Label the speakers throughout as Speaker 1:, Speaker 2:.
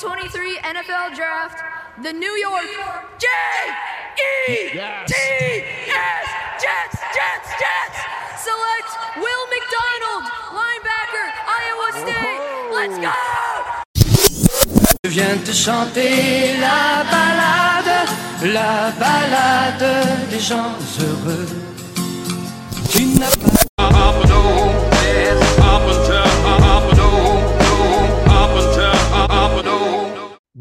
Speaker 1: 2023 NFL Draft, the New York J E T S Jets, Jets, Jets select Will McDonald, linebacker, Iowa State. Let's go!
Speaker 2: Je viens te chanter la balade, la balade des gens heureux. Tu n'as pas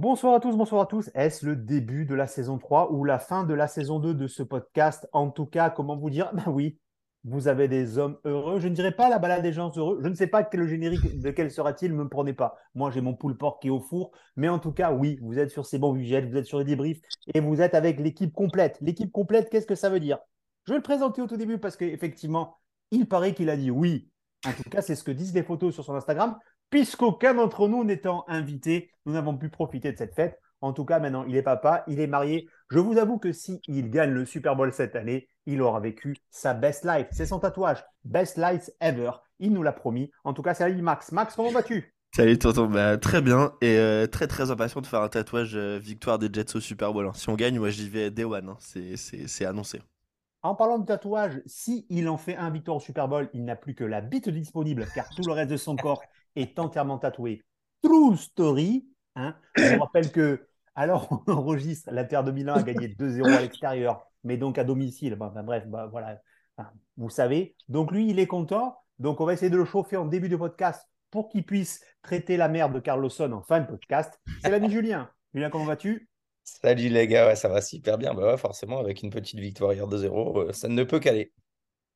Speaker 3: Bonsoir à tous, bonsoir à tous. Est-ce le début de la saison 3 ou la fin de la saison 2 de ce podcast? En tout cas, comment vous dire? Ben oui, vous avez des hommes heureux. Je ne dirais pas la balade des gens heureux. Je ne sais pas quel générique, de quel sera-t-il, ne me prenez pas. Moi, j'ai mon poule porc qui est au four. Mais en tout cas, oui, vous êtes sur ces bons budgets, vous êtes sur les débriefs et vous êtes avec l'équipe complète. L'équipe complète, qu'est-ce que ça veut dire? Je vais le présenter au tout début parce qu'effectivement, il paraît qu'il a dit oui. En tout cas, c'est ce que disent les photos sur son Instagram puisqu'aucun d'entre nous n'étant invité, nous n'avons pu profiter de cette fête. En tout cas, maintenant, il est papa, il est marié. Je vous avoue que si il gagne le Super Bowl cette année, il aura vécu sa best life. C'est son tatouage, best life ever. Il nous l'a promis. En tout cas, salut Max. Max, comment vas-tu?
Speaker 4: Salut tonton, bah, très bien et euh, très très impatient de faire un tatouage euh, victoire des Jets au Super Bowl. hein. Si on gagne, moi j'y vais day one, hein. c'est annoncé.
Speaker 3: En parlant de tatouage, si il en fait un victoire au Super Bowl, il n'a plus que la bite disponible, car tout le reste de son corps est entièrement tatoué. True story. Hein. Je vous rappelle que, alors on enregistre, l'Inter de Milan a gagné 2-0 à l'extérieur, mais donc à domicile. Bref, bah, voilà, vous savez. Donc lui, il est content. Donc on va essayer de le chauffer en début de podcast pour qu'il puisse traiter la merde de Carlosson en fin de podcast. C'est l'ami Julien. Julien, comment vas-tu?
Speaker 5: Salut les gars, ouais, ça va super bien. Bah ouais, forcément, avec une petite victoire hier 2-0, euh, ça ne peut qu'aller.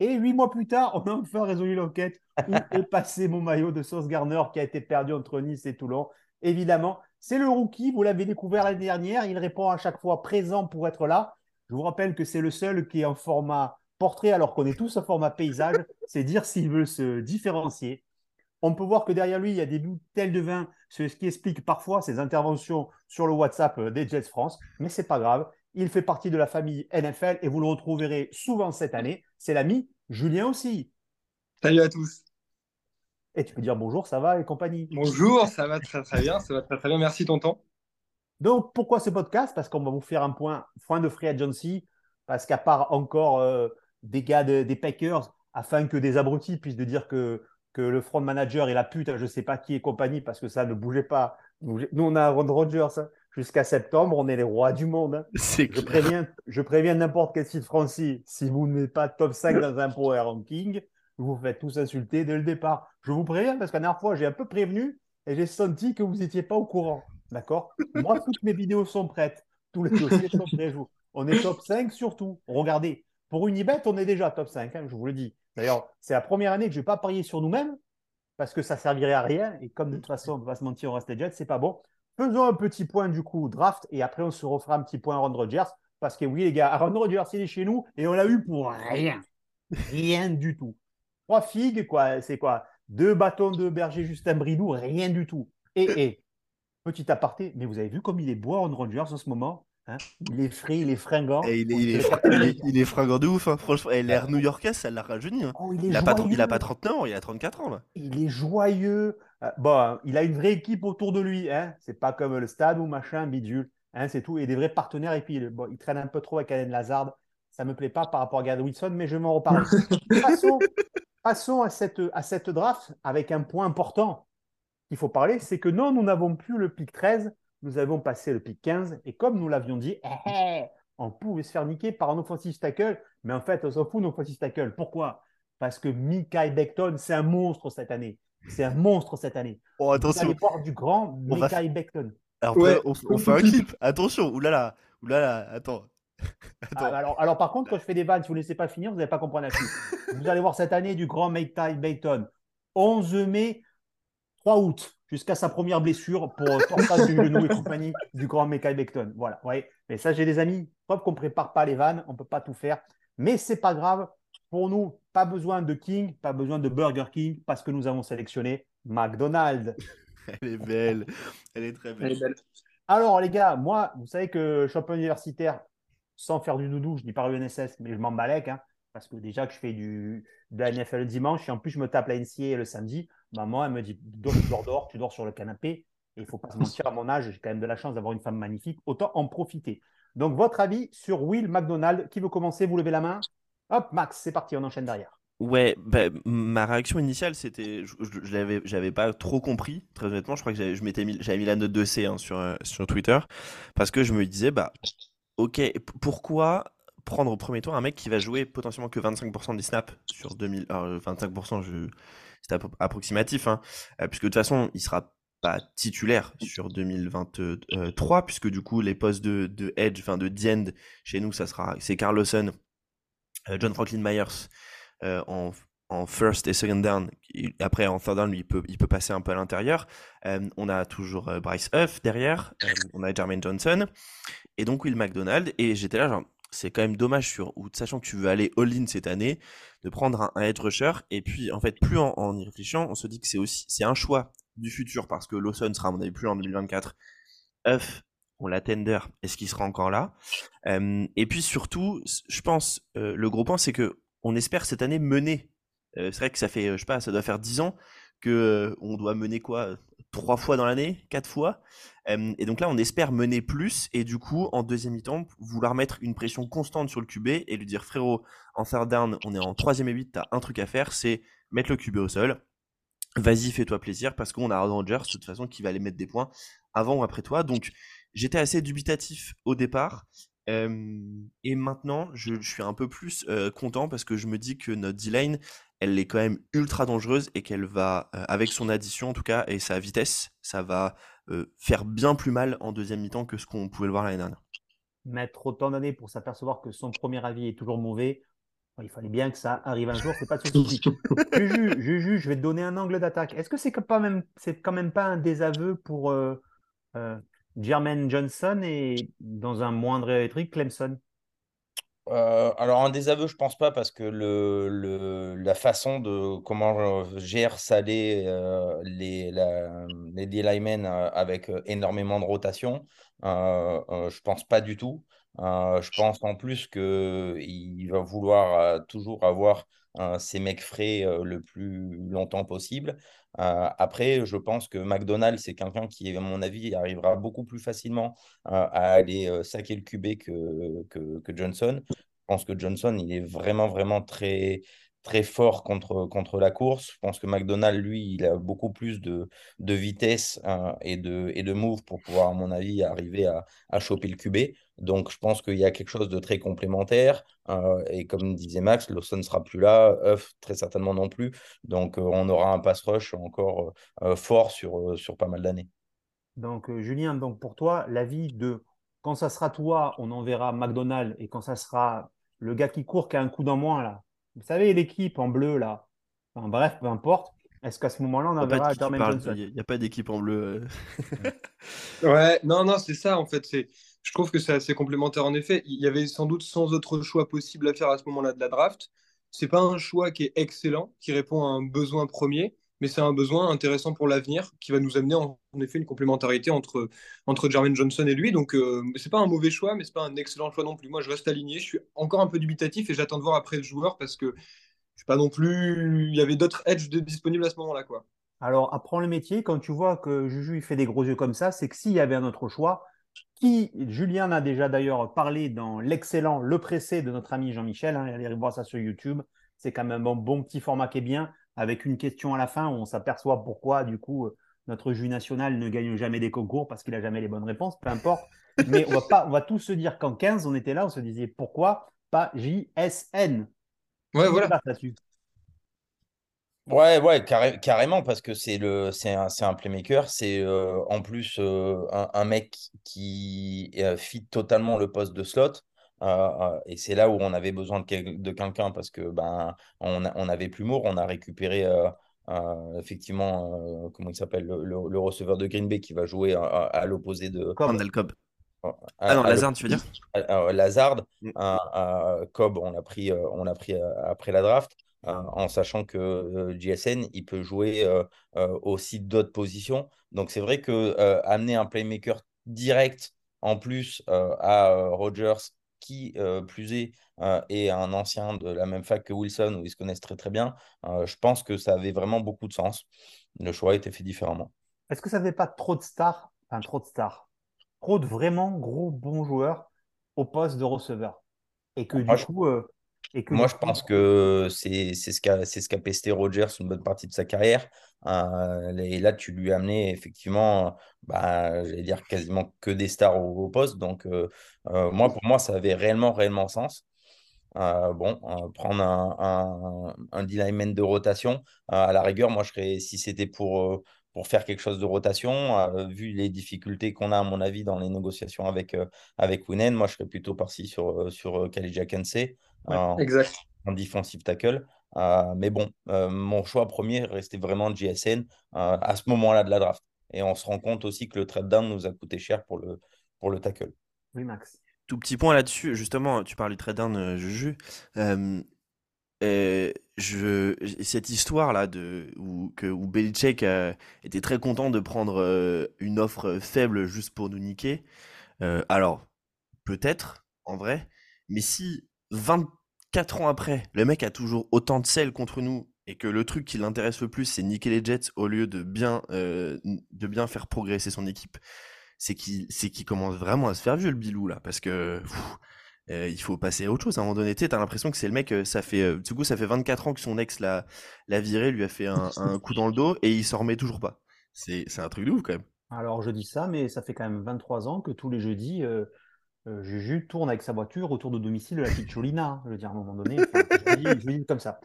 Speaker 3: Et huit mois plus tard, on a enfin résolu l'enquête. Où est passé mon maillot de Sauce Garner qui a été perdu entre Nice et Toulon Évidemment, c'est le rookie. Vous l'avez découvert l'année dernière. Il répond à chaque fois présent pour être là. Je vous rappelle que c'est le seul qui est en format portrait alors qu'on est tous en format paysage. C'est dire s'il veut se différencier. On peut voir que derrière lui, il y a des bouteilles de vin, ce qui explique parfois ses interventions sur le WhatsApp des Jets France. Mais c'est pas grave. Il fait partie de la famille NFL et vous le retrouverez souvent cette année. C'est l'ami Julien aussi.
Speaker 6: Salut à tous.
Speaker 3: Et tu peux dire bonjour, ça va et compagnie.
Speaker 6: Bonjour, ça va très très bien, ça va très très bien. Merci tonton.
Speaker 3: Donc, pourquoi ce podcast? Parce qu'on va vous faire un point, point de free agency, parce qu'à part encore euh, des gars de- des Packers, afin que des abrutis puissent de dire que, que le front manager est la pute, je ne sais pas qui et compagnie, parce que ça ne bougeait pas. Nous, on a Aaron Rodgers hein. Jusqu'à septembre, on est les rois du monde. hein. Je
Speaker 4: clair.
Speaker 3: préviens, je préviens n'importe quel site français, si vous ne mettez pas top 5 dans un power ranking, vous vous faites tous insulter dès le départ. Je vous préviens parce que la dernière fois, j'ai un peu prévenu et j'ai senti que vous n'étiez pas au courant. D'accord? Moi, toutes mes vidéos sont prêtes. Tous les dossiers sont prêts. On est top 5 surtout. Regardez, pour Unibet, on est déjà top 5, hein, je vous le dis. D'ailleurs, c'est la première année que je ne vais pas parier sur nous-mêmes parce que ça servirait à rien. Et comme de toute façon, on ne va pas se mentir, on reste Jets, c'est pas bon. Faisons un petit point du coup draft et après on se refera un petit point Aaron Rodgers parce que oui les gars, Aaron Rodgers il est chez nous et on l'a eu pour rien, rien du tout. Trois figues quoi, c'est quoi? Deux bâtons de berger Justin Bridou, rien du tout. Et, et petit aparté, mais vous avez vu comme il est beau Aaron Rodgers en ce moment hein? Il est frais, il est fringant.
Speaker 4: Et il, est,
Speaker 3: On
Speaker 4: il, est,
Speaker 3: dirait
Speaker 4: fr-
Speaker 3: Captain
Speaker 4: il, est,
Speaker 3: America.
Speaker 4: il est fringant de ouf, hein, franchement. Et l'air new-yorkais, ça l'a rajeuni. hein.
Speaker 3: Oh, il
Speaker 4: a, pas, il a pas 39 ans, il a 34 ans là.
Speaker 3: il est joyeux. Euh, bon, il a une vraie équipe autour de lui. Hein. C'est pas comme le stade ou machin, bidule. Hein, c'est tout. Et des vrais partenaires. Et puis, il- bon, il traîne un peu trop avec Allen Lazard. Ça me plaît pas par rapport à Gary Wilson, mais je m'en reparler. passons, passons à, cette, à cette draft avec un point important qu'il faut parler. C'est que non, nous n'avons plus le pic 13. Nous avons passé le pic 15. Et comme nous l'avions dit, eh, eh, on pouvait se faire niquer par un offensive tackle. Mais en fait, on s'en fout d'un offensive tackle. Pourquoi? Parce que Mikael Beckton, c'est un monstre cette année. C'est un monstre cette année.
Speaker 4: Oh,
Speaker 3: Vous
Speaker 4: attention.
Speaker 3: allez voir du grand
Speaker 4: On va
Speaker 3: Mikael Beckton.
Speaker 4: Alors,
Speaker 6: Ouais,
Speaker 4: on, fait un clip. Attention, oulala. Oulala, attends.
Speaker 3: Ah, alors, alors, par contre, quand je fais des vannes, si vous ne laissez pas finir, vous n'allez pas comprendre la suite. vous allez voir cette année du grand Mikael Beckton. 11 mai, 3 août, jusqu'à sa première blessure pour tortage du genou et compagnie du grand Mikael Beckton. Voilà, ouais. Mais ça, j'ai des amis. Preuve qu'on ne prépare pas les vannes, on ne peut pas tout faire. Mais c'est pas grave. Pour nous, pas besoin de King, pas besoin de Burger King, parce que nous avons sélectionné McDonald's.
Speaker 4: Elle est belle. Elle est très
Speaker 6: Elle
Speaker 4: belle.
Speaker 6: est belle.
Speaker 3: Alors, les gars, moi, vous savez que champion universitaire, sans faire du doudou, je dis pas UNSS, mais je m'en balèque, hein, parce que déjà que je fais du, de la NFL le dimanche, et en plus, je me tape la NCA le samedi, maman, elle me dit, dors, tu dors dehors, tu dors sur le canapé. Et il ne faut pas se mentir, à mon âge, j'ai quand même de la chance d'avoir une femme magnifique. Autant en profiter. Donc, votre avis sur Will McDonald Qui veut commencer? Vous levez la main Hop, Max, c'est parti, on enchaîne derrière.
Speaker 4: Ouais, bah, ma réaction initiale, c'était, je, je, pas trop compris, très honnêtement. Je crois que j'avais, mis, mis la note de C hein, sur, euh, sur Twitter, parce que je me disais, bah, ok, pourquoi prendre au premier tour un mec qui va jouer potentiellement que 25% des snaps sur 2000, alors 25%, je, c'est approximatif, hein, euh, puisque de toute façon, il sera pas titulaire sur 2023, puisque du coup, les postes de, edge, enfin de end chez nous, ça sera, c'est Carlosson, euh, John Franklin Myers. Euh, en, en, first et second down. après, en third down, lui, il peut, il peut passer un peu à l'intérieur. Euh, on a toujours euh, Bryce Huff derrière. on a Jermaine Johnson. Et donc Will McDonald. Et j'étais là, genre, c'est quand même dommage, sur, ou sachant que tu veux aller all-in cette année, de prendre un, un, edge rusher. Et puis, en fait, plus en, en y réfléchissant, on se dit que c'est aussi c'est un choix du futur parce que Lawson sera, à mon avis, plus en 2024. Huff, on l'attender, est-ce qu'il sera encore là? Euh, Et puis surtout, je pense, euh, le gros point, c'est que on espère cette année mener. Euh, c'est vrai que ça fait, je sais pas, ça doit faire 10 ans que on doit mener quoi? Trois fois dans l'année? Quatre fois? Et donc là, on espère mener plus et du coup, en deuxième mi-temps, vouloir mettre une pression constante sur le QB et lui dire frérot, en third down, on est en troisième et 8, t'as un truc à faire, c'est mettre le QB au sol. Vas-y, fais-toi plaisir parce qu'on a Rodgers de toute façon qui va aller mettre des points avant ou après toi. Donc j'étais assez dubitatif au départ. et maintenant, je, je, suis un peu plus euh, content parce que je me dis que notre D-line, elle est quand même ultra dangereuse et qu'elle va, euh, avec son addition en tout cas, et sa vitesse, ça va euh, faire bien plus mal en deuxième mi-temps que ce qu'on pouvait le voir l'année dernière.
Speaker 3: Mettre autant d'années pour s'apercevoir que son premier avis est toujours mauvais, il fallait bien que ça arrive un jour, c'est pas de souci. Juju, Juju, je vais te donner un angle d'attaque. Est-ce que c'est quand même, c'est quand même pas un désaveu pour Jermaine Johnson et dans un moindre truc, Clemson
Speaker 5: euh, alors un désaveu, je pense pas parce que le, le la façon de comment gère Salé euh, les la, les D-linemen euh, avec énormément de rotation, euh, je pense pas du tout. je pense en plus que il va vouloir toujours avoir ces mecs frais le plus longtemps possible. Euh, après, je pense que McDonald's, c'est quelqu'un qui, à mon avis, arrivera beaucoup plus facilement euh, à aller euh, saquer le QB que, que, Johnson. Je pense que Johnson, il est vraiment, vraiment très, très fort contre, contre la course. Je pense que McDonald, lui, il a beaucoup plus de, de vitesse et, de, et de move pour pouvoir, à mon avis, arriver à, à choper le QB. Donc, je pense qu'il y a quelque chose de très complémentaire. Euh, et comme disait Max, Lawson ne sera plus là, Huff très certainement non plus. Donc, euh, on aura un pass rush encore euh, fort sur, sur pas mal d'années.
Speaker 3: Donc, Julien, donc pour toi, l'avis de quand ça sera toi, on enverra McDonald et quand ça sera le gars qui court qui a un coup dans moins, là. Vous savez, l'équipe en bleu, là. Enfin, bref, peu importe. Est-ce qu'à ce, moment-là, on enverra Jermaine Johnson?
Speaker 4: Il n'y a pas d'équipe en bleu.
Speaker 6: ouais, non, non, c'est ça, en fait. C'est je trouve que c'est assez complémentaire en effet. Il y avait sans doute 100 autres choix possibles à faire à ce moment-là de la draft. C'est pas un choix qui est excellent, qui répond à un besoin premier, mais c'est un besoin intéressant pour l'avenir qui va nous amener en, effet une complémentarité entre, entre Jermaine Johnson et lui. Donc euh, c'est pas un mauvais choix, mais c'est pas un excellent choix non plus. Moi je reste aligné, je suis encore un peu dubitatif et j'attends de voir après le joueur parce que je suis pas non plus. Il y avait d'autres edges disponibles à ce moment-là. quoi.
Speaker 3: Alors apprends le métier, quand tu vois que Juju fait des gros yeux comme ça, c'est que s'il y avait un autre choix, qui, Julien a déjà d'ailleurs parlé dans l'excellent Le Pressé de notre ami Jean-Michel, hein, allez voir ça sur YouTube, c'est quand même un bon, petit format qui est bien, avec une question à la fin où on s'aperçoit pourquoi du coup notre juge national ne gagne jamais des concours parce qu'il a jamais les bonnes réponses, peu importe. Mais on va, pas, on va tous se dire qu'en 15, on était là, on se disait pourquoi pas JSN
Speaker 6: Ouais, voilà.
Speaker 5: Ouais, ouais, carrément, parce que c'est le, c'est un, un, playmaker. C'est euh, en plus euh, un, mec qui euh, fit totalement le poste de slot. et c'est là où on avait besoin de, de quelqu'un parce que ben on, on avait plus Moore, on a récupéré effectivement comment il s'appelle le, le, receveur de Green Bay qui va jouer à, l'opposé de
Speaker 4: Randall Cobb. Ah non, Lazard, tu veux dire?
Speaker 5: Lazard, mm. Cobb, on l'a pris, on l'a pris après la draft. Euh, en sachant que JSN, il peut jouer euh, euh, aussi d'autres positions. Donc c'est vrai que amener un playmaker direct en plus à Rogers, qui plus est, est un ancien de la même fac que Wilson, où ils se connaissent très très bien, je pense que ça avait vraiment beaucoup de sens. Le choix a été fait différemment.
Speaker 3: est-ce que ça ne fait pas trop de stars, enfin trop de stars, trop de vraiment gros bons joueurs au poste de receveur? Et que du coup. Euh,
Speaker 5: et que Moi, je pense que c'est ce qu'a ce qu'a pesté Rogers une bonne partie de sa carrière. Euh, et là, tu lui as amené effectivement, bah, j'allais dire quasiment que des stars au, poste. Donc, euh, moi, pour moi, ça avait réellement, réellement sens. bon, prendre un, un, un D-lineman de rotation, à la rigueur, moi, je serais, si c'était pour pour faire quelque chose de rotation. Euh, vu les difficultés qu'on a, à mon avis, dans les négociations avec, euh, avec Winen, moi, je serais plutôt parti sur, euh, sur Kalija Kense en, en, defensive tackle. mais bon, mon choix premier restait vraiment JSN à ce moment-là de la draft. Et on se rend compte aussi que le trade down nous a coûté cher pour le, pour le tackle.
Speaker 3: Oui, Max.
Speaker 4: Tout petit point là-dessus, justement, tu parles du trade down, Juju je, cette histoire-là de, où, que, où Belichick était très content de prendre euh, une offre faible juste pour nous niquer, euh, alors, peut-être, en vrai, mais si 24 ans après, le mec a toujours autant de sel contre nous et que le truc qui l'intéresse le plus, c'est niquer les Jets au lieu de bien, euh, de bien faire progresser son équipe, c'est qu'il commence vraiment à se faire vieux le bilou là, parce que euh, il faut passer à autre chose. À un moment donné, tu as l'impression que c'est le mec, euh, ça fait, euh, du coup, ça fait 24 ans que son ex l'a, l'a viré, lui a fait un, coup dans le dos et il s'en remet toujours pas. C'est, c'est un truc de ouf quand même.
Speaker 3: Alors je dis ça, mais ça fait quand même 23 ans que tous les jeudis, Juju tourne avec sa voiture autour de domicile de la petite Cholina. Je veux dire, à un moment donné, je, dis, comme ça.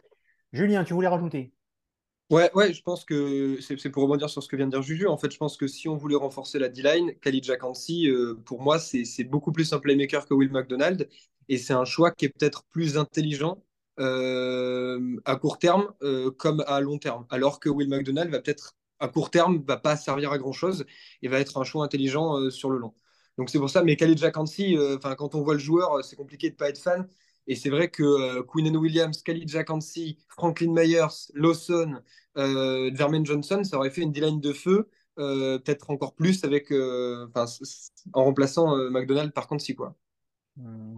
Speaker 3: Julien, tu voulais rajouter?
Speaker 6: Ouais, ouais, je pense que c'est pour rebondir sur ce que vient de dire Juju. En fait, je pense que si on voulait renforcer la D-line, Khalid Jakansi, euh, pour moi, c'est beaucoup plus un playmaker que Will McDonald. Et c'est un choix qui est peut-être plus intelligent euh, à court terme euh, comme à long terme. Alors que Will McDonald va peut-être, à court terme, va pas servir à grand-chose et va être un choix intelligent sur le long. Donc c'est pour ça, mais Khalid Jakansi, quand on voit le joueur, c'est compliqué de pas être fan. Et c'est vrai que euh, Queen Williams, Khalid Jakansi, Franklin Myers, Lawson, euh, Jermaine Johnson, ça aurait fait une D-line de feu, euh, peut-être encore plus avec, euh, en remplaçant McDonald par contre, si quoi.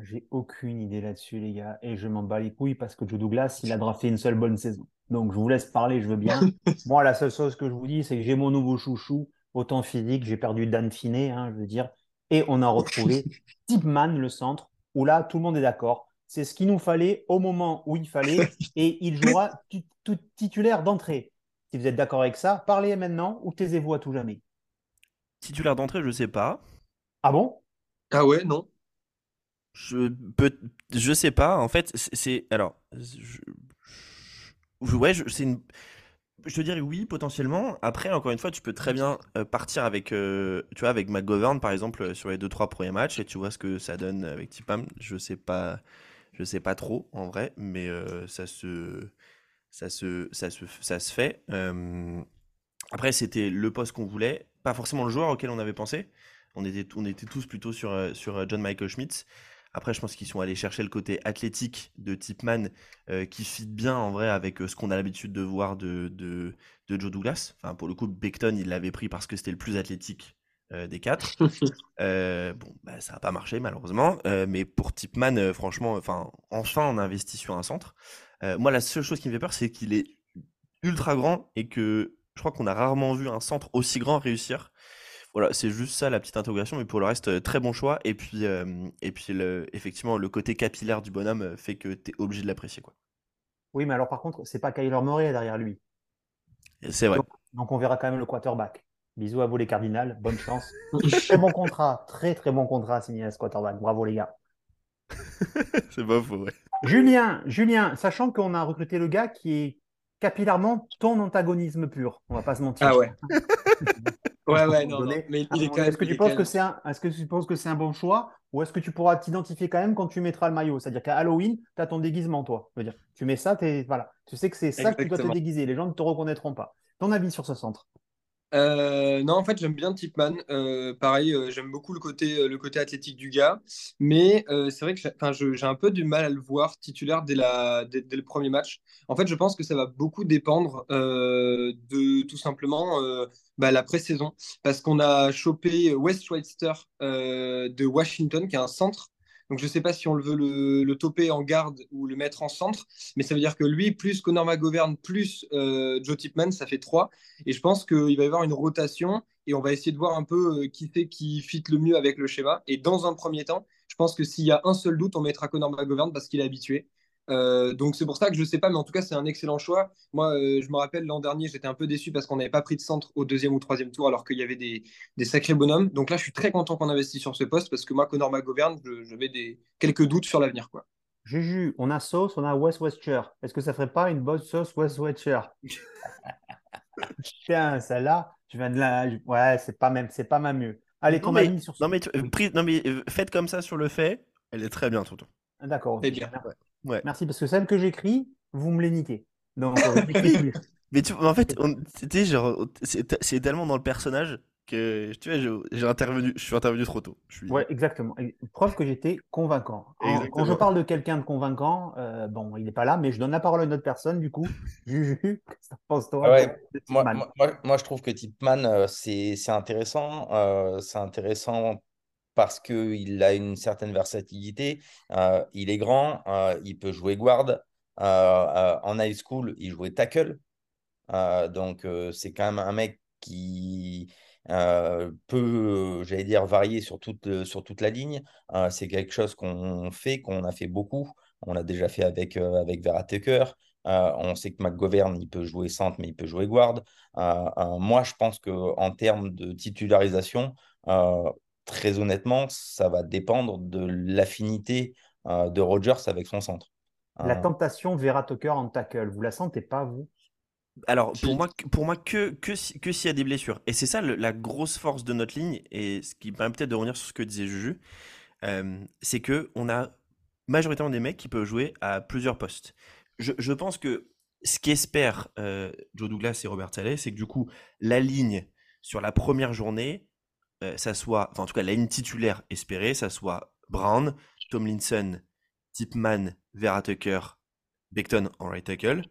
Speaker 3: J'ai aucune idée là-dessus, les gars, et je m'en bats les couilles parce que Joe Douglas, il a drafté une seule bonne saison. Donc je vous laisse parler, je veux bien. Moi, la seule chose que je vous dis, c'est que j'ai mon nouveau chouchou, autant physique, j'ai perdu Dan Finet, hein, je veux dire, et on a retrouvé Tipman, le centre, où là, tout le monde est d'accord. C'est ce qu'il nous fallait au moment où il fallait et il jouera tout titulaire d'entrée. Si vous êtes d'accord avec ça, parlez maintenant ou taisez-vous à tout jamais.
Speaker 4: Titulaire d'entrée, je ne sais pas.
Speaker 3: Ah bon?
Speaker 6: Ah ouais, non.
Speaker 4: Je peux, je sais pas. En fait, c'est alors, je, ouais, c'est une. Je te dirais oui, potentiellement. Après, encore une fois, tu peux très bien euh, partir avec, euh, tu vois, avec McGovern, par exemple, sur les deux trois premiers matchs, et tu vois ce que ça donne avec Tipam. Je sais sais pas trop en vrai, mais euh, ça, se, fait. après, c'était le poste qu'on voulait, pas forcément le joueur auquel on avait pensé. On était, on tous plutôt sur, euh, sur euh, John Michael Schmitz. Après, je pense qu'ils sont allés chercher le côté athlétique de Tipman qui fit bien en vrai avec ce qu'on a l'habitude de voir de, de, de, Joe Douglas. Enfin, pour le coup, Beckton, il l'avait pris parce que c'était le plus athlétique euh, des quatre. Euh, bon, bah, ça n'a pas marché malheureusement, euh, mais pour Tipman, franchement, enfin, enfin, on a investi sur un centre. moi, la seule chose qui me fait peur, c'est qu'il est ultra grand et que je crois qu'on a rarement vu un centre aussi grand réussir. Voilà, c'est juste ça la petite interrogation, mais pour le reste, très bon choix. Et puis, et puis le, effectivement, le côté capillaire du bonhomme fait que tu es obligé de l'apprécier. quoi.
Speaker 3: Oui, mais alors par contre, c'est pas Kyler Murray derrière lui.
Speaker 4: C'est vrai.
Speaker 3: donc, on verra quand même le quarterback. Bisous à vous les Cardinals, bonne chance. très bon contrat, très très bon contrat signé à quarterback. Bravo les gars.
Speaker 4: c'est pas faux, ouais.
Speaker 3: Julien, Julien, sachant qu'on a recruté le gars qui est capillairement ton antagonisme pur, on va pas se mentir.
Speaker 6: Ah ouais. ouais, ouais, non, mais il est quand même.
Speaker 3: Est-ce que tu penses que c'est un, est-ce que tu penses que c'est un bon choix, ou est-ce que tu pourras t'identifier quand même quand tu mettras le maillot? C'est-à-dire qu'à Halloween, tu as ton déguisement, toi. Je veux dire, tu mets ça, es, voilà, tu sais que c'est ça que tu dois te déguiser. Les gens ne te reconnaîtront pas. Ton avis sur ce centre?
Speaker 6: Euh, non, en fait, j'aime bien Tipman. Euh, pareil, euh, j'aime beaucoup le côté, le côté athlétique du gars. Mais c'est vrai que j'ai un peu du mal à le voir titulaire dès, la, dès, le premier match. En fait, je pense que ça va beaucoup dépendre de tout simplement bah, la pré-saison. Parce qu'on a chopé West de Washington, qui est un centre Donc je ne sais pas si on le veut le, le, toper en garde ou le mettre en centre, mais ça veut dire que lui, plus Connor McGovern, plus euh, Joe Tipman, ça fait 3. Et je pense qu'il va y avoir une rotation et on va essayer de voir un peu euh, qui fait qui fit le mieux avec le schéma. Et dans un premier temps, je pense que s'il y a un seul doute, on mettra Connor McGovern parce qu'il est habitué. Euh, donc c'est pour ça que je ne sais pas, mais en tout cas c'est un excellent choix. Moi, euh, je me rappelle l'an dernier, j'étais un peu déçu parce qu'on n'avait pas pris de centre au deuxième ou troisième tour alors qu'il y avait des, sacrés bonhommes. Donc là, je suis très content qu'on investisse sur ce poste parce que moi, Connor McGovern, j'avais des quelques doutes sur l'avenir, quoi.
Speaker 3: Juju, on a sauce, on a West Westcher. Est-ce que ça ferait pas une bonne sauce West Westcher Tiens, celle-là, je viens de la. Ouais, c'est pas même, c'est pas ma mieux. Allez, ton
Speaker 4: avis
Speaker 3: sur
Speaker 4: non, mais, non mais euh, faites comme ça sur le fait, elle est très bien, tout
Speaker 3: D'accord.
Speaker 6: C'est bien.
Speaker 3: Ouais. Merci, parce que celle que j'écris, vous me les niquez. Donc, euh,
Speaker 4: mais tu, en fait, c'est tellement dans le personnage que tu vois, j'ai intervenu, je suis intervenu trop tôt. Je
Speaker 3: Ouais, exactement. Preuve que j'étais convaincant. Quand je parle de quelqu'un de convaincant, euh, bon, il n'est pas là, mais je donne la parole à une autre personne, du coup. Juju, qu'est-ce que penses toi
Speaker 5: moi, moi, moi, je trouve que Tipman, euh, c'est intéressant. c'est intéressant parce qu'il a une certaine versatilité. Euh, il est grand, euh, il peut jouer guard. Euh, en high school, il jouait tackle. donc, c'est quand même un mec qui peut, j'allais dire, varier sur toute, sur toute la ligne. c'est quelque chose qu'on fait, qu'on a fait beaucoup. On l'a déjà fait avec, avec Vera Tucker. on sait que McGovern, il peut jouer centre, mais il peut jouer guard. moi, je pense qu'en termes de titularisation, très honnêtement, ça va dépendre de l'affinité euh, de Rogers avec son centre.
Speaker 3: La euh, tentation Vera Tucker en tackle, vous la sentez pas, vous?
Speaker 4: Alors, pour moi, pour moi que, que, que s'il y a des blessures. Et c'est ça la grosse force de notre ligne, et ce qui permet peut-être de revenir sur ce que disait Juju, euh, c'est que on a majoritairement des mecs qui peuvent jouer à plusieurs postes. Je, je pense que ce qu'espèrent Joe Douglas et Robert Saleh, c'est que du coup, la ligne sur la première journée, euh, ça soit, enfin en tout cas la ligne titulaire espérée, ça soit Brown, Tomlinson, Tipman, Vera Tucker, Beckton en right tackle.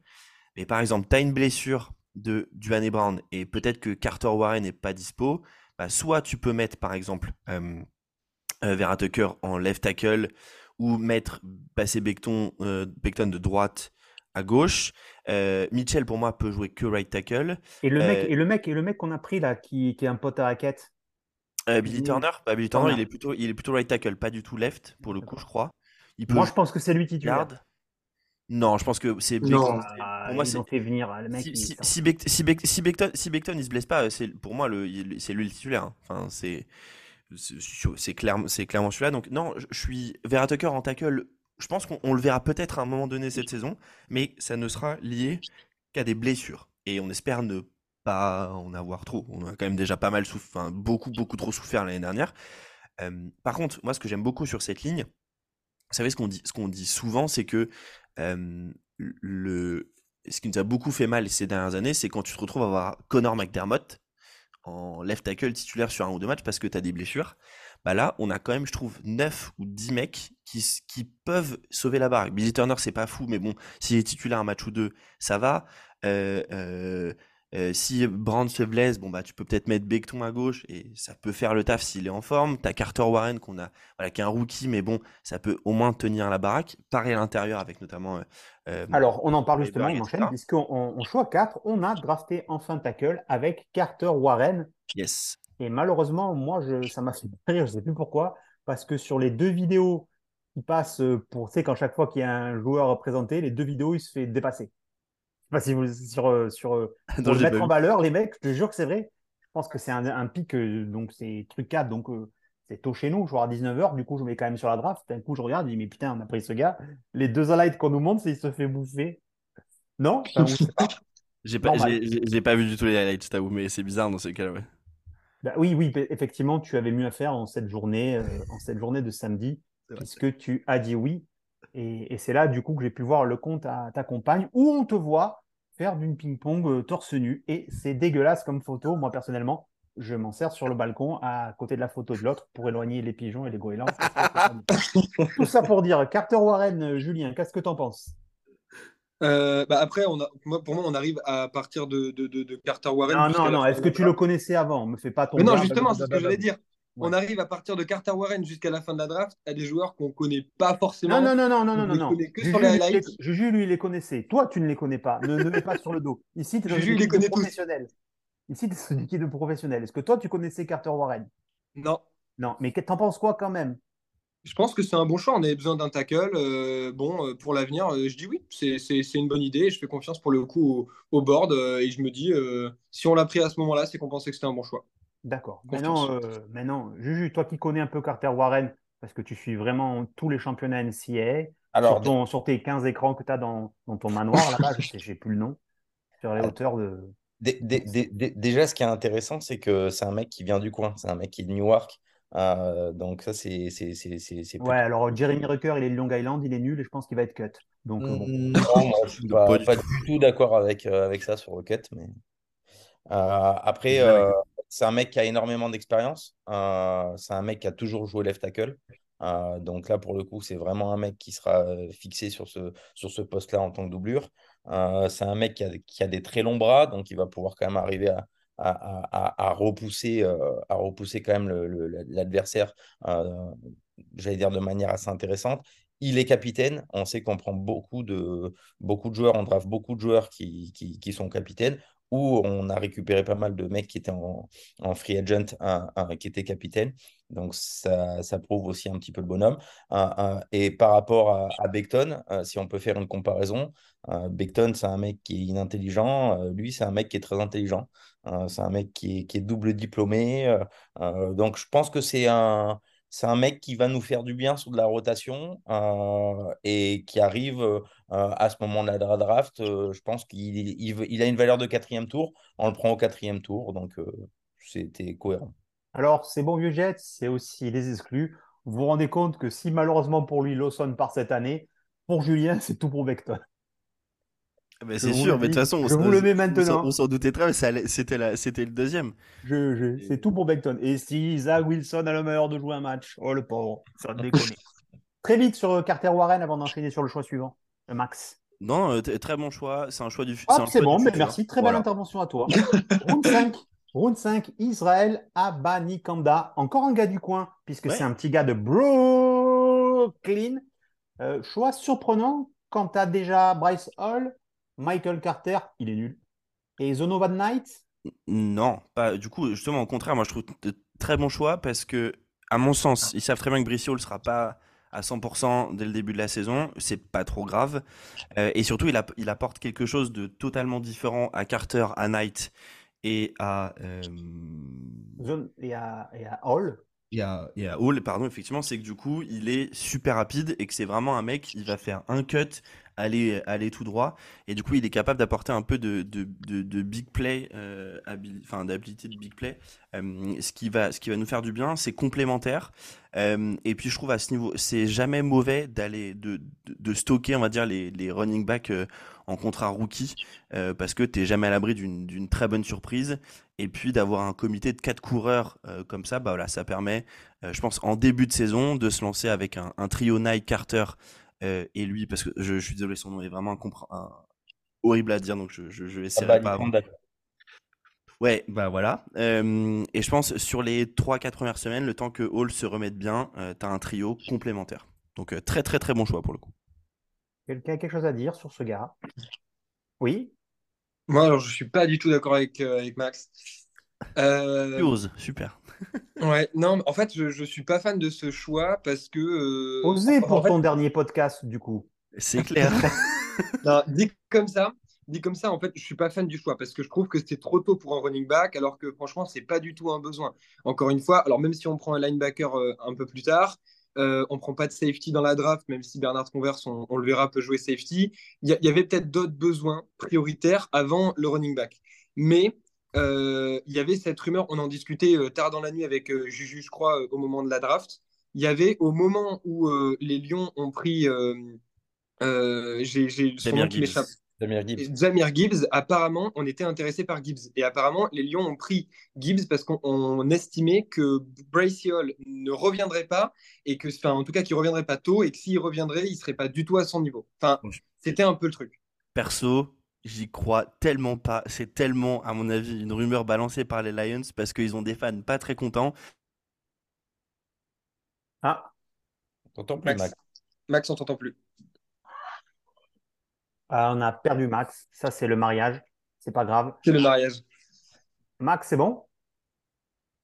Speaker 4: Mais par exemple, tu as une blessure de Duane Brown et peut-être que Carter Warren n'est pas dispo, bah, soit tu peux mettre par exemple euh, euh, Vera Tucker en left tackle ou mettre passer Beckton, de droite à gauche. Mitchell pour moi peut jouer que right tackle.
Speaker 3: Et le mec et le mec et le mec qu'on a pris là qui, qui est un pote à raquette.
Speaker 4: Euh, Billy Turner, bah, Billy Turner, il est plutôt, il est plutôt right tackle, pas du tout left pour le coup, je crois.
Speaker 3: Moi, je pense que c'est lui titulaire.
Speaker 4: Non, je pense que c'est
Speaker 3: Non, pour moi, c'est fait venir le mec.
Speaker 4: Si, si, si, Beckton, si, si il se blesse pas, c'est pour moi le, c'est lui le titulaire. Hein. Enfin, c'est c'est clairement, c'est clairement celui-là. Donc non, je suis Vera Tucker en tackle. Je pense qu'on le verra peut-être à un moment donné cette saison, mais ça ne sera lié qu'à des blessures. Et on espère ne pas en avoir trop. On a quand même déjà pas mal souffert, enfin, beaucoup, beaucoup trop souffert l'année dernière. par contre, moi, ce que j'aime beaucoup sur cette ligne, vous savez, ce qu'on dit, ce dit souvent, c'est que le, ce qui nous a beaucoup fait mal ces dernières années, c'est quand tu te retrouves à avoir Connor McDermott en left tackle titulaire sur un ou deux matchs parce que tu as des blessures. Bah là, on a quand même, je trouve, 9 ou 10 mecs qui, qui peuvent sauver la barre. Billy Turner, c'est pas fou, mais bon, s'il est titulaire un match ou deux, ça va. Euh, euh, euh, si Brand se blesse, bon bah tu peux peut-être mettre Beckton à gauche et ça peut faire le taf s'il est en forme. T'as Carter Warren qu'on a, voilà, qui est un rookie, mais bon, ça peut au moins tenir la baraque. Pareil à l'intérieur avec notamment. Euh,
Speaker 3: euh, Alors on en parle justement, on enchaîne puisqu'on on, choix 4, on a drafté enfin tackle avec Carter Warren.
Speaker 4: Yes.
Speaker 3: Et malheureusement, moi, je, ça m'a fait rire, je sais plus pourquoi, parce que sur les deux vidéos qui passent pour, tu sais, quand chaque fois qu'il y a un joueur représenté, les deux vidéos, il se fait dépasser pas si vous sur, euh, sur euh, pour le mettre en valeur, les mecs, je te jure que c'est vrai. Je pense que c'est un, un, pic, euh, donc c'est truc 4, donc c'est tôt chez nous, je vois à 19h, du coup je mets quand même sur la draft. D'un coup je regarde, je dis mais putain, on a pris ce gars. Les deux highlights qu'on nous montre, c'est il se fait bouffer. Non
Speaker 4: J'ai pas, j'ai pas vu du tout les highlights, je mais c'est bizarre dans ce cas ouais.
Speaker 3: Bah, oui, oui, effectivement, tu avais mieux à faire en cette journée, en cette journée de samedi, puisque tu as dit oui? Et, c'est là, du coup, que j'ai pu voir le compte à ta compagne où on te voit faire d'une ping-pong euh, torse nu. Et c'est dégueulasse comme photo. Moi, personnellement, je m'en sers sur le balcon à côté de la photo de l'autre pour éloigner les pigeons et les goélands. Tout ça pour dire, Carter Warren, euh, Julien, qu'est-ce que tu en penses?
Speaker 6: Euh, bah après, on a, pour moi, on arrive à partir de, de, Carter Warren.
Speaker 3: Non, non, non. Est-ce que tu le connaissais avant? Me fais pas ton.
Speaker 6: Mais non, justement, c'est ce que j'allais dire. On arrive à partir de Carter Warren jusqu'à la fin de la draft à des joueurs qu'on ne connaît pas forcément.
Speaker 3: Non, non, non, non, non, non, non. Juju, lui, il les connaissait. Toi, tu ne les connais pas. Ne, ne mets pas sur le dos. Ici, tu es dans une équipe professionnelle. Ici, tu es une équipe de professionnels. Est-ce que toi, tu connaissais Carter Warren?
Speaker 6: Non.
Speaker 3: Non, mais t'en penses quoi quand même?
Speaker 6: Je pense que c'est un bon choix. On avait besoin d'un tackle. Euh, bon, euh, pour l'avenir, euh, je dis oui, c'est une bonne idée. Je fais confiance pour le coup au, board. et je me dis, si on l'a pris à ce moment-là, c'est qu'on pensait que c'était un bon choix.
Speaker 3: D'accord. Maintenant, maintenant, Juju, toi qui connais un peu Carter Warren, parce que tu suis vraiment tous les championnats NCAA, Alors, sur, sur tes 15 écrans que tu as dans, ton manoir là-bas, je sais, plus le nom, sur les hauteurs de.
Speaker 5: déjà, ce qui est intéressant, c'est que c'est un mec qui vient du coin. C'est un mec qui est de Newark. Euh, donc ça, c'est...
Speaker 3: Ouais, alors Jeremy Rucker, il est de Long Island, il est nul et je pense qu'il va être cut. Donc,
Speaker 5: euh, Non, moi, je suis pas, du tout d'accord avec, euh, avec ça sur Rocket. Mais... après, c'est un mec qui a énormément d'expérience. c'est un mec qui a toujours joué left tackle. donc là, pour le coup, c'est vraiment un mec qui sera fixé sur ce, sur ce poste-là en tant que doublure. c'est un mec qui a, qui a, des très longs bras, donc il va pouvoir quand même arriver à, à, repousser, euh, à repousser quand même l'adversaire, euh, j'allais dire de manière assez intéressante. Il est capitaine. On sait qu'on prend beaucoup de, beaucoup de joueurs, on draft beaucoup de joueurs qui, qui, sont capitaines où on a récupéré pas mal de mecs qui étaient en, free agent, qui étaient capitaines. Donc, ça, prouve aussi un petit peu le bonhomme. et par rapport à, à Beckton, euh, si on peut faire une comparaison, euh, Beckton, c'est un mec qui est inintelligent. lui, c'est un mec qui est très intelligent. Euh, c'est un mec qui est, double diplômé. Euh, euh, donc, je pense que c'est un, c'est un mec qui va nous faire du bien sur de la rotation et qui arrive à ce moment de la draft. je pense qu'il il, a une valeur de quatrième tour. On le prend au quatrième tour, donc c'était cohérent.
Speaker 3: Alors, ces bons vieux Jets, c'est aussi les exclus. Vous vous rendez compte que si malheureusement pour lui, Lawson part cette année, pour Julien, c'est tout pour Beckton.
Speaker 4: Mais c'est sûr, mais de toute façon,
Speaker 3: je vous le mets maintenant.
Speaker 4: On s'en doutait très, c'était le deuxième.
Speaker 3: Je, c'est tout pour Beckton. Et si Zach Wilson a le meilleur de jouer un match, oh le pauvre, ça déconne. très vite sur Carter Warren avant d'enchaîner sur le choix suivant, Max.
Speaker 4: Non, euh, très bon choix. C'est un choix du
Speaker 3: futur. c'est bon, mais merci. Très belle intervention à toi. Round 5. Round 5, Israël Abanikanda. Encore un gars du coin, puisque c'est un petit gars de Brooklyn. Euh, choix surprenant quand tu as déjà Bryce Hall, Michael Carter, il est nul. Et Zonovan Knight?
Speaker 4: Non, pas du coup, justement, au contraire, moi je trouve très bon choix parce que, à mon sens, ils savent très bien que Bricio ne sera pas à 100% dès le début de la saison, c'est pas trop grave. Euh, et surtout, il, il, apporte quelque chose de totalement différent à Carter, à Knight et à. Euh,
Speaker 3: et à, et à Hall.
Speaker 4: Et à, et à, Hall, pardon, effectivement, c'est que du coup, il est super rapide et que c'est vraiment un mec, il va faire un cut aller, aller tout droit. Et du coup, il est capable d'apporter un peu de, de, de, big play, euh, enfin d'habilité de big play. Euh, ce, qui va, ce qui va nous faire du bien, c'est complémentaire. Euh, et puis, je trouve à ce niveau, c'est jamais mauvais d'aller de, de, stocker, on va dire, les, les running backs en contrat rookie, parce que tu n'es jamais à l'abri d'une très bonne surprise. Et puis, d'avoir un comité de quatre coureurs comme ça, bah voilà, ça permet, je pense, en début de saison, de se lancer avec un, un trio Nike Carter. Euh, et lui, parce que je, suis désolé, son nom est vraiment horrible à dire, donc je, je, je essaierai ah bah, pas. Ouais, bah voilà. Euh, et je pense sur les 3-4 premières semaines, le temps que Hall se remette bien, euh, tu as un trio complémentaire. Donc très très très bon choix pour le coup.
Speaker 3: Quelqu'un a quelque chose à dire sur ce gars? Oui?
Speaker 6: Moi, alors je suis pas du tout d'accord avec, avec Max.
Speaker 4: Euh... super.
Speaker 6: ouais, non, en fait, je, ne suis pas fan de ce choix parce que. Euh...
Speaker 3: Osez pour ton dernier podcast, du coup.
Speaker 4: C'est clair.
Speaker 6: dit comme ça, dit comme ça, en fait, je suis pas fan du choix parce que je trouve que c'était trop tôt pour un running back, alors que franchement, c'est pas du tout un besoin. Encore une fois, alors même si on prend un linebacker euh, un peu plus tard, euh, on prend pas de safety dans la draft, même si Bernard Converse, on, le verra, peut jouer safety. Il y, y, avait peut-être d'autres besoins prioritaires avant le running back. Mais euh, il y avait cette rumeur, on en discutait euh, tard dans la nuit avec Juju, je crois, au moment de la draft. Il y avait au moment où les Lions ont pris. J'ai son nom qui m'échappe. Zamir Gibbs. apparemment, on était intéressé par Gibbs. Et apparemment, les Lions ont pris Gibbs parce qu'on estimait que Bryce Hall ne reviendrait pas, et que, enfin, en tout cas, qu'il reviendrait pas tôt, et que s'il reviendrait, il serait pas du tout à son niveau. Enfin, c'était un peu le truc.
Speaker 4: Perso, J'y crois tellement pas. C'est tellement, à mon avis, une rumeur balancée par les Lions parce qu'ils ont des fans pas très contents.
Speaker 3: Ah,
Speaker 5: T'entends plus,
Speaker 6: Max.
Speaker 5: Max.
Speaker 6: Max, on t'entend plus.
Speaker 3: Ah, on a perdu Max. Ça, c'est le mariage. C'est pas grave.
Speaker 6: C'est le mariage.
Speaker 3: Max, c'est bon?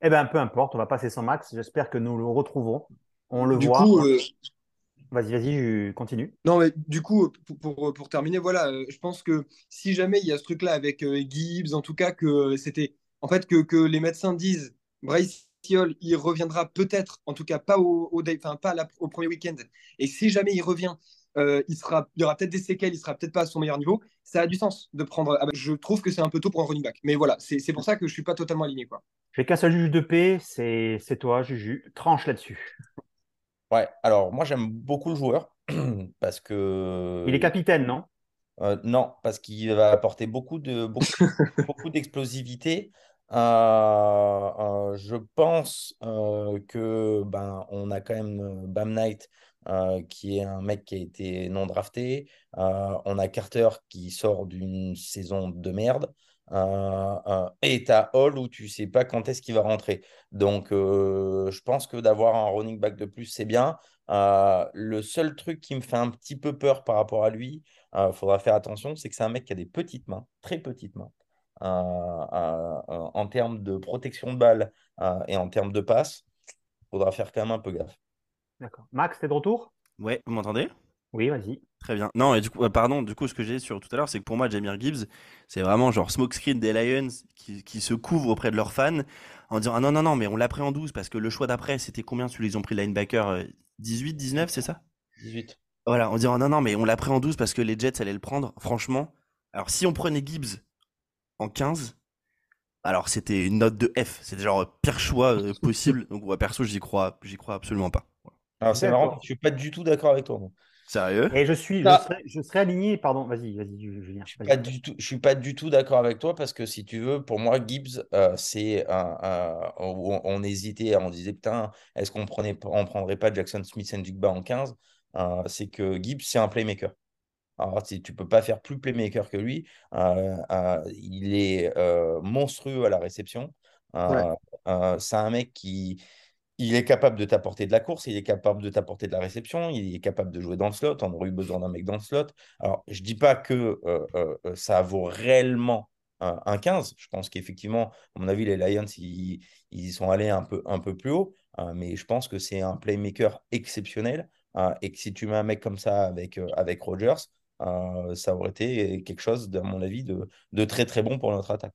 Speaker 3: Eh bien, peu importe, on va passer sans Max. J'espère que nous le retrouverons. On le
Speaker 6: Du
Speaker 3: voit.
Speaker 6: coup, euh,
Speaker 3: Vas-y, vas-y, continue.
Speaker 6: Non, mais du coup, pour, pour, pour terminer, voilà, euh, je pense que si jamais il y a ce truc-là avec euh, Gibbs, en tout cas, que c'était. En fait, que, que les médecins disent Bryce il reviendra peut-être, en tout cas, pas au, au, day- enfin, pas la- au premier week-end. Et si jamais il revient, euh, il sera, il y aura peut-être des séquelles, il sera peut-être pas à son meilleur niveau. Ça a du sens de prendre. ah bah, je trouve que c'est un peu tôt pour un running back. Mais voilà, c'est c'est pour ça que je suis pas totalement aligné, quoi.
Speaker 3: J'ai qu'un seul juge de paix, c'est c'est toi, Juju. Tranche là-dessus.
Speaker 5: Ouais, alors moi j'aime beaucoup le joueur parce que.
Speaker 3: Il est capitaine, non?
Speaker 5: Euh, non, parce qu'il va apporter beaucoup de beaucoup, beaucoup d'explosivité. Euh, euh, je pense euh, que ben on a quand même Bam Knight euh, qui est un mec qui a été non drafté. Euh, on a Carter qui sort d'une saison de merde. Euh, et t'as Hall où tu sais pas quand est-ce qu'il va rentrer. Donc euh, je pense que d'avoir un running back de plus c'est bien. Le seul truc qui me fait un petit peu peur par rapport à lui, il faudra faire attention, c'est que c'est un mec qui a des petites mains, très petites mains. En termes de protection de balle et en termes de passe, faudra faire quand même un peu gaffe.
Speaker 3: D'accord. Max, t'es de retour?
Speaker 4: Ouais, vous m'entendez?
Speaker 3: Oui, vas-y.
Speaker 4: Très bien. Non, et du coup, euh, pardon, du coup, ce que j'ai dit sur tout à l'heure, c'est que pour moi, Jamir Gibbs, c'est vraiment genre smokescreen des Lions qui, qui se couvrent auprès de leurs fans en disant Ah non, non, non, mais on l'a pris en 12 parce que le choix d'après, c'était combien celui ils ont pris le linebacker euh, 18, 19, c'est ça?
Speaker 5: 18.
Speaker 4: Voilà, en disant non, non, mais on l'a pris en 12 parce que les Jets allaient le prendre. Franchement, alors si on prenait Gibbs en 15, alors c'était une note de F. C'était genre euh, pire choix euh, possible. Donc, ouais, perso, j'y crois, j'y crois absolument pas.
Speaker 5: Alors c'est marrant, je suis pas du tout d'accord avec toi. moi.
Speaker 4: Sérieux?
Speaker 3: Et je suis, je
Speaker 5: Ça-
Speaker 3: serai, je serai aligné, pardon, vas-y, vas-y, Julien.
Speaker 5: Je suis
Speaker 3: vas-y.
Speaker 5: pas du tout, je suis pas du tout d'accord avec toi parce que si tu veux, pour moi, Gibbs, euh, c'est un, un- on, on hésitait, on disait putain, est-ce qu'on prenait, on prendrait pas Jackson Smith and Jigba en 15? Euh, c'est que Gibbs, c'est un playmaker. Alors, tu tu peux pas faire plus playmaker que lui. Euh, euh, il est euh, monstrueux à la réception. Euh,
Speaker 6: Ouais.
Speaker 5: euh, c'est un mec qui il est capable de t'apporter de la course, il est capable de t'apporter de la réception, il est capable de jouer dans le slot. On aurait eu besoin d'un mec dans le slot. Alors, je dis pas que euh, euh, euh, ça vaut réellement un, un 15. Je pense qu'effectivement, à mon avis, les Lions, ils, ils y sont allés un peu, un peu plus haut. Euh, mais je pense que c'est un playmaker exceptionnel. euh, et que si tu mets un mec comme ça avec, avec ça aurait été quelque chose, à mon avis, de, de très très bon pour notre attaque.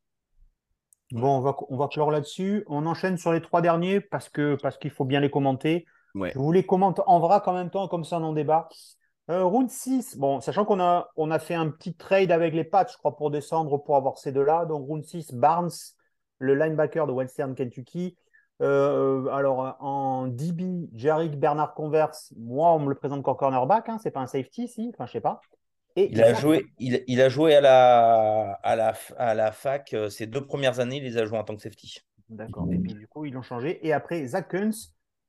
Speaker 3: Bon, on va, on va clore là-dessus. On enchaîne sur les trois derniers parce que, parce qu'il faut bien les commenter.
Speaker 4: Ouais.
Speaker 3: Je vous les commente en vrac en même temps, comme ça on en débat. Euh, round 6, bon, sachant qu'on a, on a fait un petit trade avec les Pats, je crois, pour descendre, pour avoir ces deux-là. Donc, round 6, Barnes, le linebacker de Western Kentucky. Euh, alors, en DB, Jarek Bernard Converse, moi, on me le présente qu'en cornerback, hein, c'est pas un safety, si, enfin, je sais pas. Et
Speaker 5: Il a joué, il, il a joué à la, à la, à la fac euh, ces deux premières années, il les a joués en tant que safety.
Speaker 3: D'accord. Et puis du coup, ils l'ont changé. Et après, Zach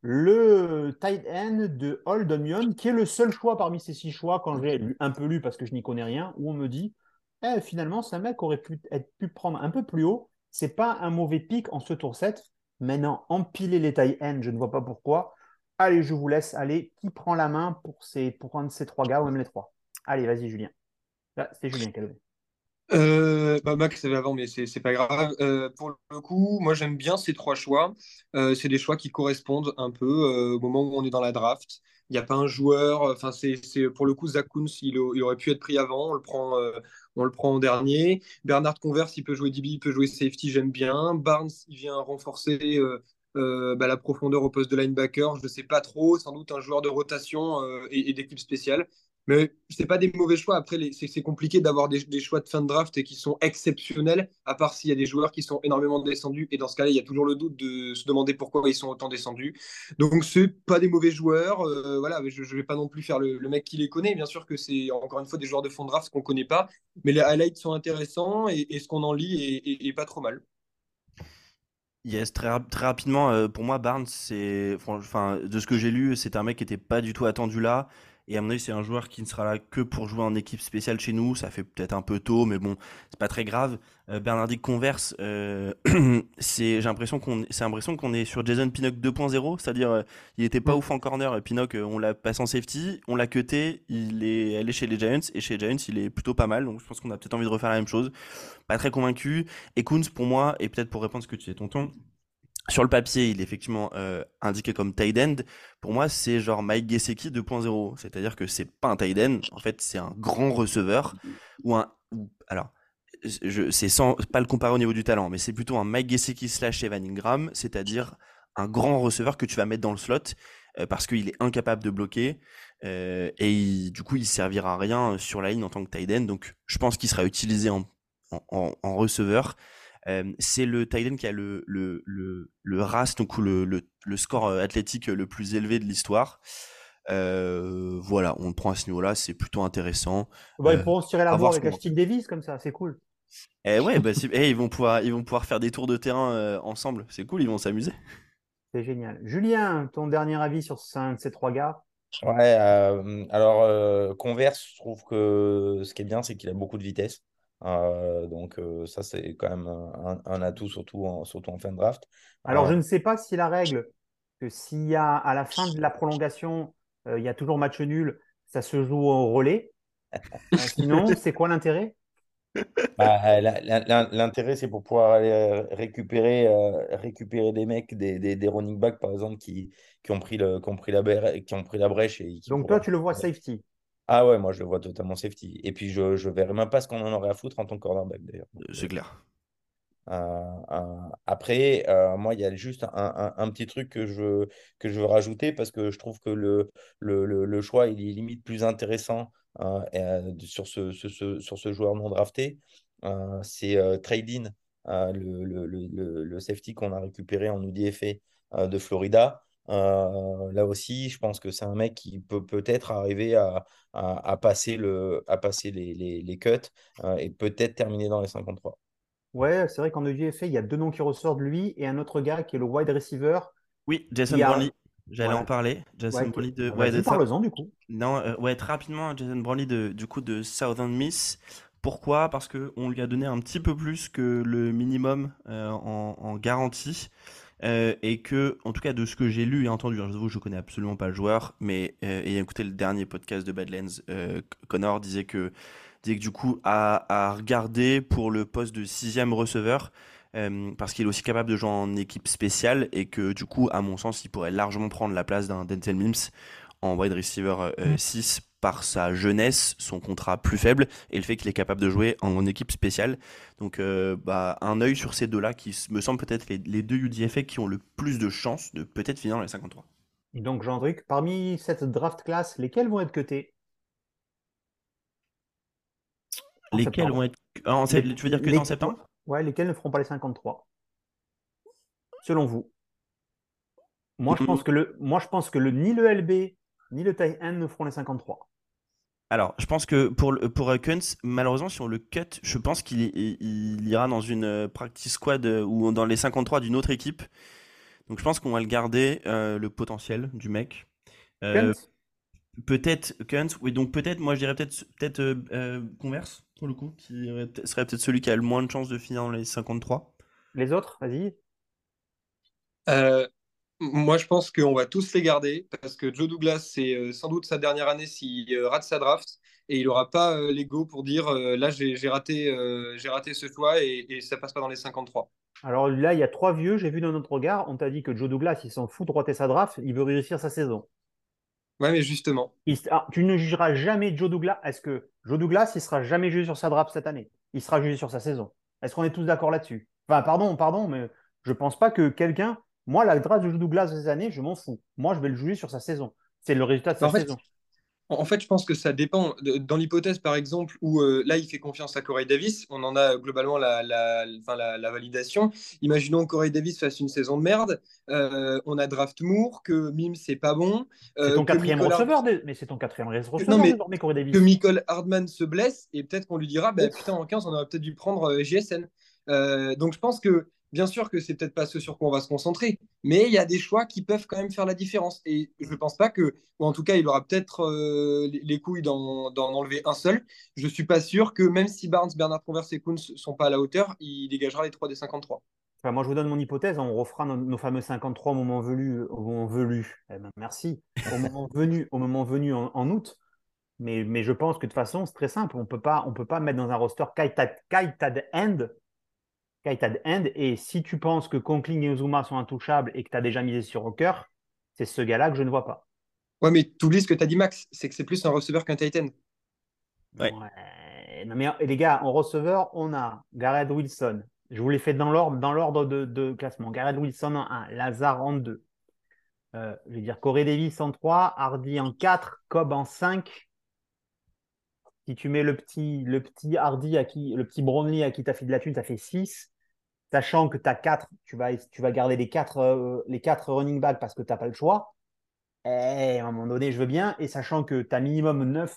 Speaker 3: le tight end de Old Dominion, qui est le seul choix parmi ces six choix, quand j'ai un peu lu parce que je n'y connais rien, où on me dit eh, finalement, un mec aurait pu, être, pu prendre un peu plus haut. C'est pas un mauvais pic en ce tour 7. Maintenant, empiler les tight ends, je ne vois pas pourquoi. Allez, je vous laisse. Allez, qui prend la main pour, ces, pour de ces trois gars ou même les trois? Allez, vas-y, Julien. Là, c'est Julien qui a levé.
Speaker 6: Euh, bah Max savait avant, mais c'est pas grave. Euh, pour le coup, moi j'aime bien ces trois choix. Euh, c'est des choix qui correspondent un peu euh, au moment où on est dans la draft. Il n'y a pas un joueur. Enfin, c'est pour le coup Zach il, au- il aurait pu être pris avant. On le prend, on le prend en dernier. Bernard Converse, il peut jouer DB, il peut jouer safety. J'aime bien. Barnes, il vient renforcer. bah, la profondeur au poste de linebacker, je ne sais pas trop, sans doute un joueur de rotation et d'équipe spéciale. Mais c'est pas des mauvais choix. Après, c'est c'est compliqué d'avoir des, choix de fin de draft qui sont exceptionnels, à part s'il y a des joueurs qui sont énormément descendus. Et dans ce cas-là, il y a toujours le doute de se demander pourquoi ils sont autant descendus. Donc, c'est pas des mauvais joueurs. Euh, voilà, je, je vais pas non plus faire le, mec qui les connaît. Bien sûr que c'est encore une fois des joueurs de fond de draft qu'on connaît pas, mais les highlights sont intéressants et, ce qu'on en lit est, pas trop mal.
Speaker 4: Yes, très, rap- très rapidement, euh, pour moi, Barnes, c'est, enfin, de ce que j'ai lu, c'était un mec qui était pas du tout attendu là. Et à mon avis, c'est un joueur qui ne sera là que pour jouer en équipe spéciale chez nous. Ça fait peut-être un peu tôt, mais bon, c'est pas très grave. Euh, Bernardi converse, euh, j'ai l'impression qu'on, est sur Jason Pinnock 2.0, c'est-à-dire euh, il était pas mm. ouf en corner. Pinnock, on l'a passé en safety, on l'a cuté, il est allé chez les Giants et chez les Giants, il est plutôt pas mal. Donc je pense qu'on a peut-être envie de refaire la même chose. Pas très convaincu. Et Kunz, pour moi, et peut-être pour répondre à ce que tu dis, tonton, sur le papier, il est effectivement euh, indiqué comme tight end. Pour moi, c'est genre Mike Gesicki 2.0. C'est-à-dire que c'est pas un tight end. En fait, c'est un grand receveur ou un. alors, c'est sans pas le comparer au niveau du talent, mais c'est plutôt un Mike Gesicki slash Evan Ingram, c'est-à-dire un grand receveur que tu vas mettre dans le slot euh, parce qu'il est incapable de bloquer euh, et du coup, il servira à rien sur la ligne en tant que tight end. Donc, je pense qu'il sera utilisé en receveur c'est le Titan qui a le, le, le, le RAS, donc le, le, le, score euh, athlétique le plus élevé de l'histoire. Euh, voilà, on le prend à ce niveau-là, c'est plutôt intéressant.
Speaker 3: Bah, ils euh, pourront se tirer la voix avec Ashton Davis comme ça, c'est cool.
Speaker 4: Eh ouais, bah, eh, ils, vont pouvoir, ils vont pouvoir faire des tours de terrain ensemble, c'est cool, ils vont s'amuser.
Speaker 3: C'est génial. Julien, ton dernier avis sur ces trois gars?
Speaker 5: Ouais, alors Converse, je trouve que ce qui est bien, c'est qu'il a beaucoup de vitesse. Euh, donc euh, ça, c'est quand même un, atout, surtout en, surtout en fin de draft.
Speaker 3: Alors, je ne sais pas si la règle, que s'il y a à la fin de la prolongation, euh, il y a toujours match nul, ça se joue au relais. sinon, c'est quoi l'intérêt?
Speaker 5: Bah, L'intérêt, c'est pour pouvoir aller récupérer, récupérer des mecs, des, des, running backs, par exemple, qui, qui, ont, pris le, qui, ont, pris la, qui ont pris la brèche. Et
Speaker 3: Donc, toi, tu le vois safety
Speaker 5: ah ouais, moi je le vois totalement safety. Et puis je ne verrais même pas ce qu'on en aurait à foutre en tant que cornerback d'ailleurs.
Speaker 4: Euh, c'est clair.
Speaker 5: Euh, euh, après, moi, il y a juste un, petit truc que je, que je veux rajouter parce que je trouve que le, le, le, choix il est limite plus intéressant sur, ce, ce, sur ce joueur non drafté. c'est Trading, le, le, le, safety qu'on a récupéré en UDFA de Florida. Euh, là aussi, je pense que c'est un mec qui peut peut-être arriver à, à, passer, le, à passer les, les, les cuts euh, et peut-être terminer dans les 53.
Speaker 3: Ouais, c'est vrai qu'en EGFA, il y a deux noms qui ressortent, lui et un autre gars qui est le wide receiver.
Speaker 4: Oui, Jason Brownlee. J'allais en parler. Jason
Speaker 3: Brownlee de. Ouais, de... en du coup.
Speaker 4: Non, euh, ouais, très rapidement, Jason Brownlee de, du coup de Southern Miss. Pourquoi? Parce qu'on lui a donné un petit peu plus que le minimum en, en, garantie. Euh, et que, en tout cas, de ce que j'ai lu et entendu, je vous je connais absolument pas le joueur, mais euh, ayant écouté le dernier podcast de Badlands, euh, Connor disait que, disait que du coup, à, à regarder pour le poste de sixième receveur, parce qu'il est aussi capable de jouer en équipe spéciale et que, du coup, à mon sens, il pourrait largement prendre la place d'un Denzel Mims en wide receiver 6 par sa jeunesse, son contrat plus faible et le fait qu'il est capable de jouer en équipe spéciale. Donc euh, bah, un œil sur ces deux-là qui me semblent peut-être les, deux UDFA qui ont le plus de chances de peut-être finir dans les 53.
Speaker 3: Et donc Jean-Druc, parmi cette draft class, lesquels vont être cutés
Speaker 4: Lesquels vont être... En, tu veux dire que en septembre?
Speaker 3: Ouais, lesquels ne feront pas les 53 Selon vous. Moi, je pense que le, moi, je pense que le, ni le LB ni le taille 1 ne feront les 53.
Speaker 4: Alors, je pense que pour, pour euh, Kunz, malheureusement, sur le cut, je pense qu'il il, ira dans une euh, practice squad euh, ou dans les 53 d'une autre équipe. Donc, je pense qu'on va le garder, le potentiel du mec. peut-être Kunz, oui, donc peut-être, moi je dirais peut-être peut Converse, pour le coup, qui serait peut-être celui qui a le moins de chances de finir dans les 53.
Speaker 3: Les autres, vas-y.
Speaker 6: Moi, je pense qu'on va tous les garder parce que Joe Douglas, c'est euh, sans doute sa dernière année s'il euh, rate sa draft et il n'aura pas euh, l'ego pour dire là, j'ai raté, j'ai raté ce choix et, et, ça passe pas dans les 53.
Speaker 3: Alors là, il y a trois vieux, j'ai vu dans notre regard, on t'a dit que Joe Douglas, il s'en fout de rater sa draft, il veut réussir sa saison.
Speaker 6: Ouais, mais justement.
Speaker 3: Ah, tu ne jugeras jamais Joe Douglas. Est-ce que Joe Douglas, il sera jamais jugé sur sa draft cette année? Il sera jugé sur sa saison. Est-ce qu'on est tous d'accord là-dessus? Enfin, pardon, pardon, mais je pense pas que quelqu'un moi, la draft de Douglas ces années, je m'en fous. Moi, je vais le juger sur sa saison. C'est le résultat de sa saison.
Speaker 6: en fait, je pense que ça dépend. Dans l'hypothèse, par exemple, où euh, là, il fait confiance à Corey Davis, on en a globalement la, la, validation. Imaginons que Corey Davis fasse une saison de merde. Euh, on a draft Moore, que Mim, c'est pas bon.
Speaker 3: c'est euh, ton quatrième receveur, mais c'est ton quatrième receveur
Speaker 6: non, mais Corey Davis. Que Michael Hardman se blesse, et peut-être qu'on lui dira, bah, putain, en 15, on aurait peut-être dû prendre GSN. donc, je pense que bien sûr que c'est peut-être pas ce sur quoi on va se concentrer, mais il y a des choix qui peuvent quand même faire la différence. Et je pense pas que, ou en tout cas, il aura peut-être euh, les couilles d'en enlever un seul. Je suis pas sûr que même si Barnes, Bernard Converse et Kuhn sont pas à la hauteur, il dégagera les 3 des 53.
Speaker 3: moi, je vous donne mon hypothèse. On refera nos, fameux 53 au moment venu. Au moment merci. Au moment venu, au moment venu en, août. Mais, je pense que de toute façon, c'est très simple. On ne peut pas mettre dans un roster Kaitad End Kaitad End. Et si tu penses que Conkling et Uzuma sont intouchables et que tu as déjà misé sur Rocker, c'est ce gars-là que je ne vois pas.
Speaker 6: Ouais, mais tu oublies ce que tu as dit, Max, c'est que c'est plus un receveur qu'un Titan.
Speaker 3: Ouais. mais les gars, en receveur, on a Garrett Wilson. Je vous l'ai fait dans l'ordre, dans l'ordre de, classement. Garrett Wilson en 1, Lazare en 2. Euh, je vais dire Corey Davis en 3, Hardy en 4, Cobb en 5. Si tu mets le petit, le petit Hardy à qui, le petit Brownlee à qui tu as fait de la thune, as fait 6 sachant que tu as 4, tu vas, tu vas garder les 4 euh, les quatre running backs parce que tu n'as pas le choix. Et eh, à un moment donné, je veux bien. Et sachant que tu as minimum 9,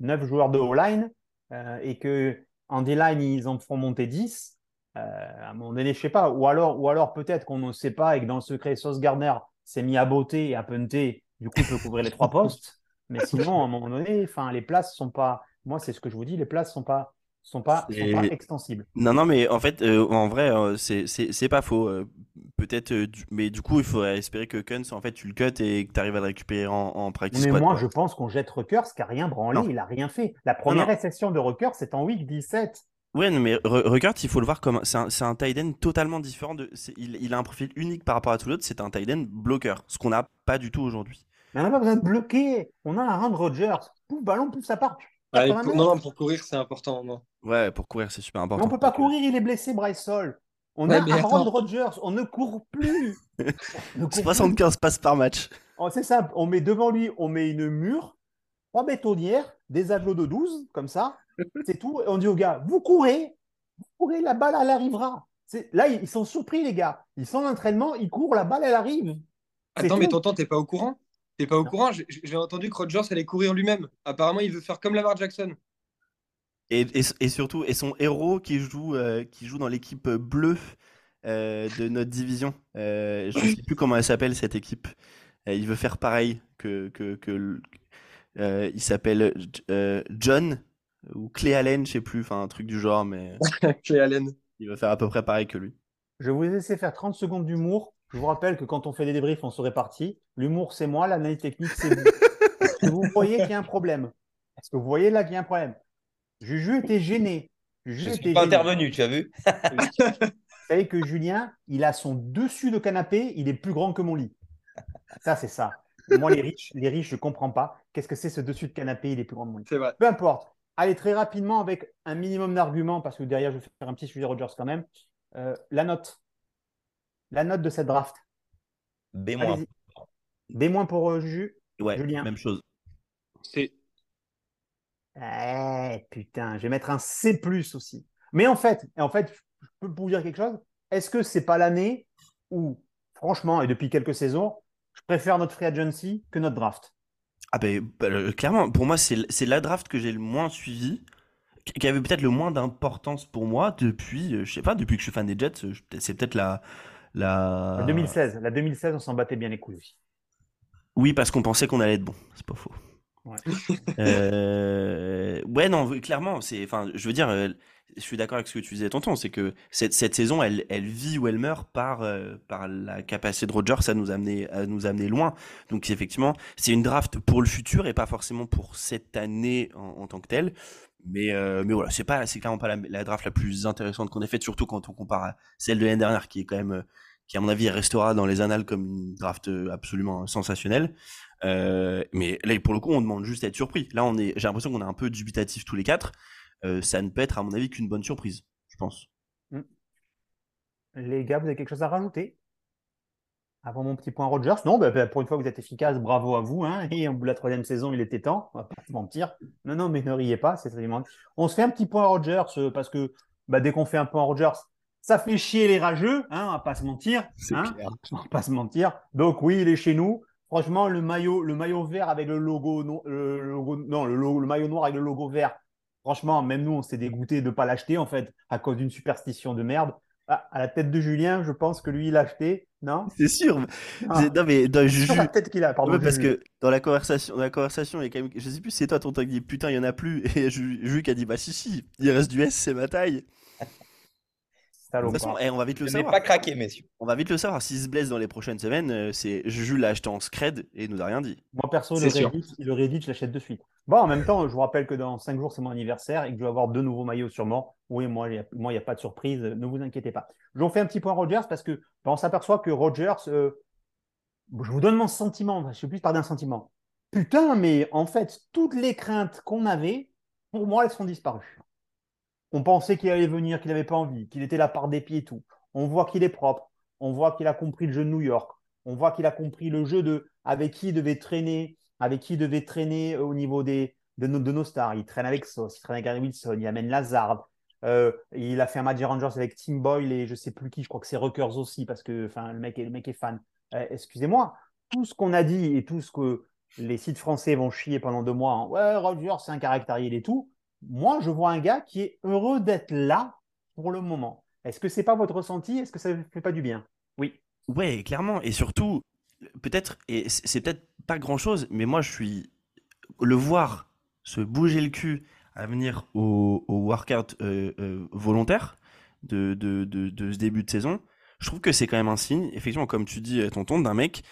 Speaker 3: 9 joueurs de O-line euh, et que en D-line, ils en font monter 10, euh, à un moment donné, je sais pas. Ou alors, ou alors peut-être qu'on ne sait pas et que dans le secret, Sauce Gardner s'est mis à botter et à punter. Du coup, il peut couvrir les trois postes. Mais sinon, à un moment donné, les places sont pas. Moi, c'est ce que je vous dis, les places sont pas sont pas, sont pas extensibles.
Speaker 4: Non, non, mais en fait, euh, en vrai, euh, c'est pas faux. Euh, peut-être, mais du coup, il faudrait espérer que Kunz, en fait, tu le cut et que tu arrives à le récupérer en, en practice.
Speaker 3: Mais moi, je pense qu'on jette Ruckers, qui n'a rien branlé, il a rien fait. La première réception de Ruckers, c'est en week 17.
Speaker 4: Ouais, mais Ruckers, il faut le voir comme. C'est un, un tight end totalement différent. De, il, il, a un profil unique par rapport à tout l'autre. C'est un tight end bloqueur, ce qu'on n'a pas du tout aujourd'hui.
Speaker 3: Mais on n'a pas besoin de bloquer. On a un Rand Rogers. Pouf, ballon, pouf, ça part.
Speaker 6: Pour, non, pour courir, c'est important. Non.
Speaker 4: Ouais, pour courir, c'est super important.
Speaker 3: on peut pas courir, il est blessé, Bryce Sol. On a Aaron Rodgers, on ne court plus.
Speaker 4: 75 passes par match.
Speaker 3: Oh, c'est simple, on met devant lui, on met une mur, trois bétonnières, des aglos de 12, comme ça, c'est tout. Et on dit aux gars, vous courez, vous courez, la balle, elle arrivera. Là, ils sont surpris, les gars. Ils sont en entraînement, ils courent, la balle, elle arrive.
Speaker 6: Attends, mais tonton, t'es pas au courant? T'es pas au courant J'ai entendu que Rodgers allait courir lui-même. Apparemment, il veut faire comme Lamar Jackson.
Speaker 4: Et, surtout, et son héros qui joue, euh, qui joue dans l'équipe bleue euh, de notre division. Euh, je ne sais plus comment elle s'appelle cette équipe. il veut faire pareil que. que, il s'appelle John ou Clay Allen, je sais plus, enfin un truc du genre, mais.
Speaker 6: Clay Allen.
Speaker 4: Il veut faire à peu près pareil que lui.
Speaker 3: Je vous laisser faire 30 secondes d'humour. Je vous rappelle que quand on fait des débriefs, on se répartit. L'humour, c'est moi, l'analyse technique, c'est vous. Est-ce que vous voyez qu'il y a un problème? Est-ce que vous voyez là qu'il y a un problème? Juju était gêné.
Speaker 5: je suis pas intervenu, tu as vu?
Speaker 3: Vous savez que Julien, il a son dessus de canapé, il est plus grand que mon lit. Ça, c'est ça. Moi, les riches, les riches, je ne comprends pas. Qu'est-ce que c'est ce dessus de canapé, il est plus grand que mon lit?
Speaker 6: C'est vrai.
Speaker 3: Peu importe. Allez, très rapidement, avec un minimum d'arguments, parce que derrière, je vais faire un petit sujet Rogers quand même. Euh, la note. La note de cette draft.
Speaker 5: B-.
Speaker 3: B- pour euh, Juju.
Speaker 4: Ouais, Julien. même chose.
Speaker 6: C'est
Speaker 3: eh, putain, je vais mettre un C aussi. Mais en fait, en fait, je peux vous dire quelque chose. Est-ce que c'est pas l'année où, franchement, et depuis quelques saisons, je préfère notre free agency que notre draft?
Speaker 4: Ah ben, bah, clairement, pour moi, c'est la draft que j'ai le moins suivi, qui avait peut-être le moins d'importance pour moi depuis, euh, je sais pas, depuis que je suis fan des Jets. Euh, c'est peut-être la, la...
Speaker 3: La 2016. La 2016, on s'en battait bien les couilles.
Speaker 4: Oui, parce qu'on pensait qu'on allait être bon. C'est pas faux. Ouais. Euh, ouais, non, clairement, c'est, enfin, je veux dire, euh, je suis d'accord avec ce que tu disais, tonton, c'est que cette, cette saison, elle, elle vit ou elle meurt par, euh, par la capacité de Rogers à nous amener, à nous amener loin. Donc, effectivement, c'est une draft pour le futur et pas forcément pour cette année en, tant que telle. Mais, mais voilà, c'est pas, c'est clairement pas la, draft la plus intéressante qu'on ait faite, surtout quand on compare à celle de l'année dernière, qui est quand même, qui à mon avis restera dans les annales comme une draft absolument sensationnelle. Euh, mais là, pour le coup, on demande juste à être surpris. Là, on est, j'ai l'impression qu'on est un peu dubitatif tous les quatre. Euh, ça ne peut être, à mon avis, qu'une bonne surprise, je pense. Mm.
Speaker 3: Les gars, vous avez quelque chose à rajouter? Avant mon petit point Rogers Non, bah, bah, pour une fois, vous êtes efficace, bravo à vous. Hein. et au bout de la troisième saison, il était temps, on va pas se mentir. Non, non, mais ne riez pas, c'est On se fait un petit point Rogers euh, parce que bah, dès qu'on fait un point Rogers, ça fait chier les rageux, hein, on va pas se mentir. Hein, on va pas se mentir. Donc oui, il est chez nous. Franchement, le maillot, le maillot vert avec le logo, non, le, logo, non, le, maillot noir avec le logo vert. Franchement, même nous, on s'est dégoûté de ne pas l'acheter en fait à cause d'une superstition de merde. Ah, à la tête de Julien, je pense que lui, il a acheté, non?
Speaker 4: C'est sûr.
Speaker 3: Ah.
Speaker 4: Non, mais dans, je,
Speaker 3: la tête qu'il a, pardon.
Speaker 4: Ouais, parce que dans la conversation, dans la conversation, il y a quand même, je sais plus si c'est toi ton qui dit putain, il y en a plus, et Ju- Jules qui a dit bah si si, il reste du S, c'est ma taille. De toute façon,
Speaker 3: Salopard.
Speaker 4: eh, on va vite le
Speaker 5: Je
Speaker 4: savoir.
Speaker 5: pas craqué, messieurs.
Speaker 4: On va vite le savoir. S'il se blesse dans les prochaines semaines, euh, c'est Jules l'a acheté en scred et il nous a rien dit.
Speaker 3: Moi, perso, le. Reddit, le Reddit, je l'achète de suite. Bon, en même temps, je vous rappelle que dans 5 jours, c'est mon anniversaire et que je vais avoir deux nouveaux maillots sûrement. Oui, moi, il n'y a, pas de surprise, ne vous inquiétez pas. Je vous fais un petit point Rogers parce que ben, on s'aperçoit que Rogers, euh, je vous donne mon sentiment, je suis plus par d'un sentiment. Putain, mais en fait, toutes les craintes qu'on avait, pour moi, elles sont disparues. On pensait qu'il allait venir, qu'il n'avait pas envie, qu'il était là par des pieds et tout. On voit qu'il est propre. On voit qu'il a compris le jeu de New York. On voit qu'il a compris le jeu de avec qui il devait traîner, avec qui il devait traîner au niveau des, de, nos, de nos stars. Il traîne avec Sauce, il traîne avec Gary Wilson, il amène Lazard. Euh, il a fait un match des Rangers avec Tim Boyle et je sais plus qui, je crois que c'est Ruckers aussi, parce que le, mec est, le mec est fan. Euh, Excusez-moi, tout ce qu'on a dit et tout ce que les sites français vont chier pendant deux mois, en, ouais, Rogers, c'est un caractériel et tout. Moi, je vois un gars qui est heureux d'être là pour le moment. Est-ce que c'est pas votre ressenti? Est-ce que ça ne fait pas du bien? Oui.
Speaker 4: Ouais, clairement. Et surtout, peut-être, et c'est peut-être pas grand-chose, mais moi, je suis. Le voir se bouger le cul à venir au, au workout euh, euh, volontaire de ce début de saison, je trouve que c'est quand même un signe, effectivement, comme tu dis, tonton, d'un mec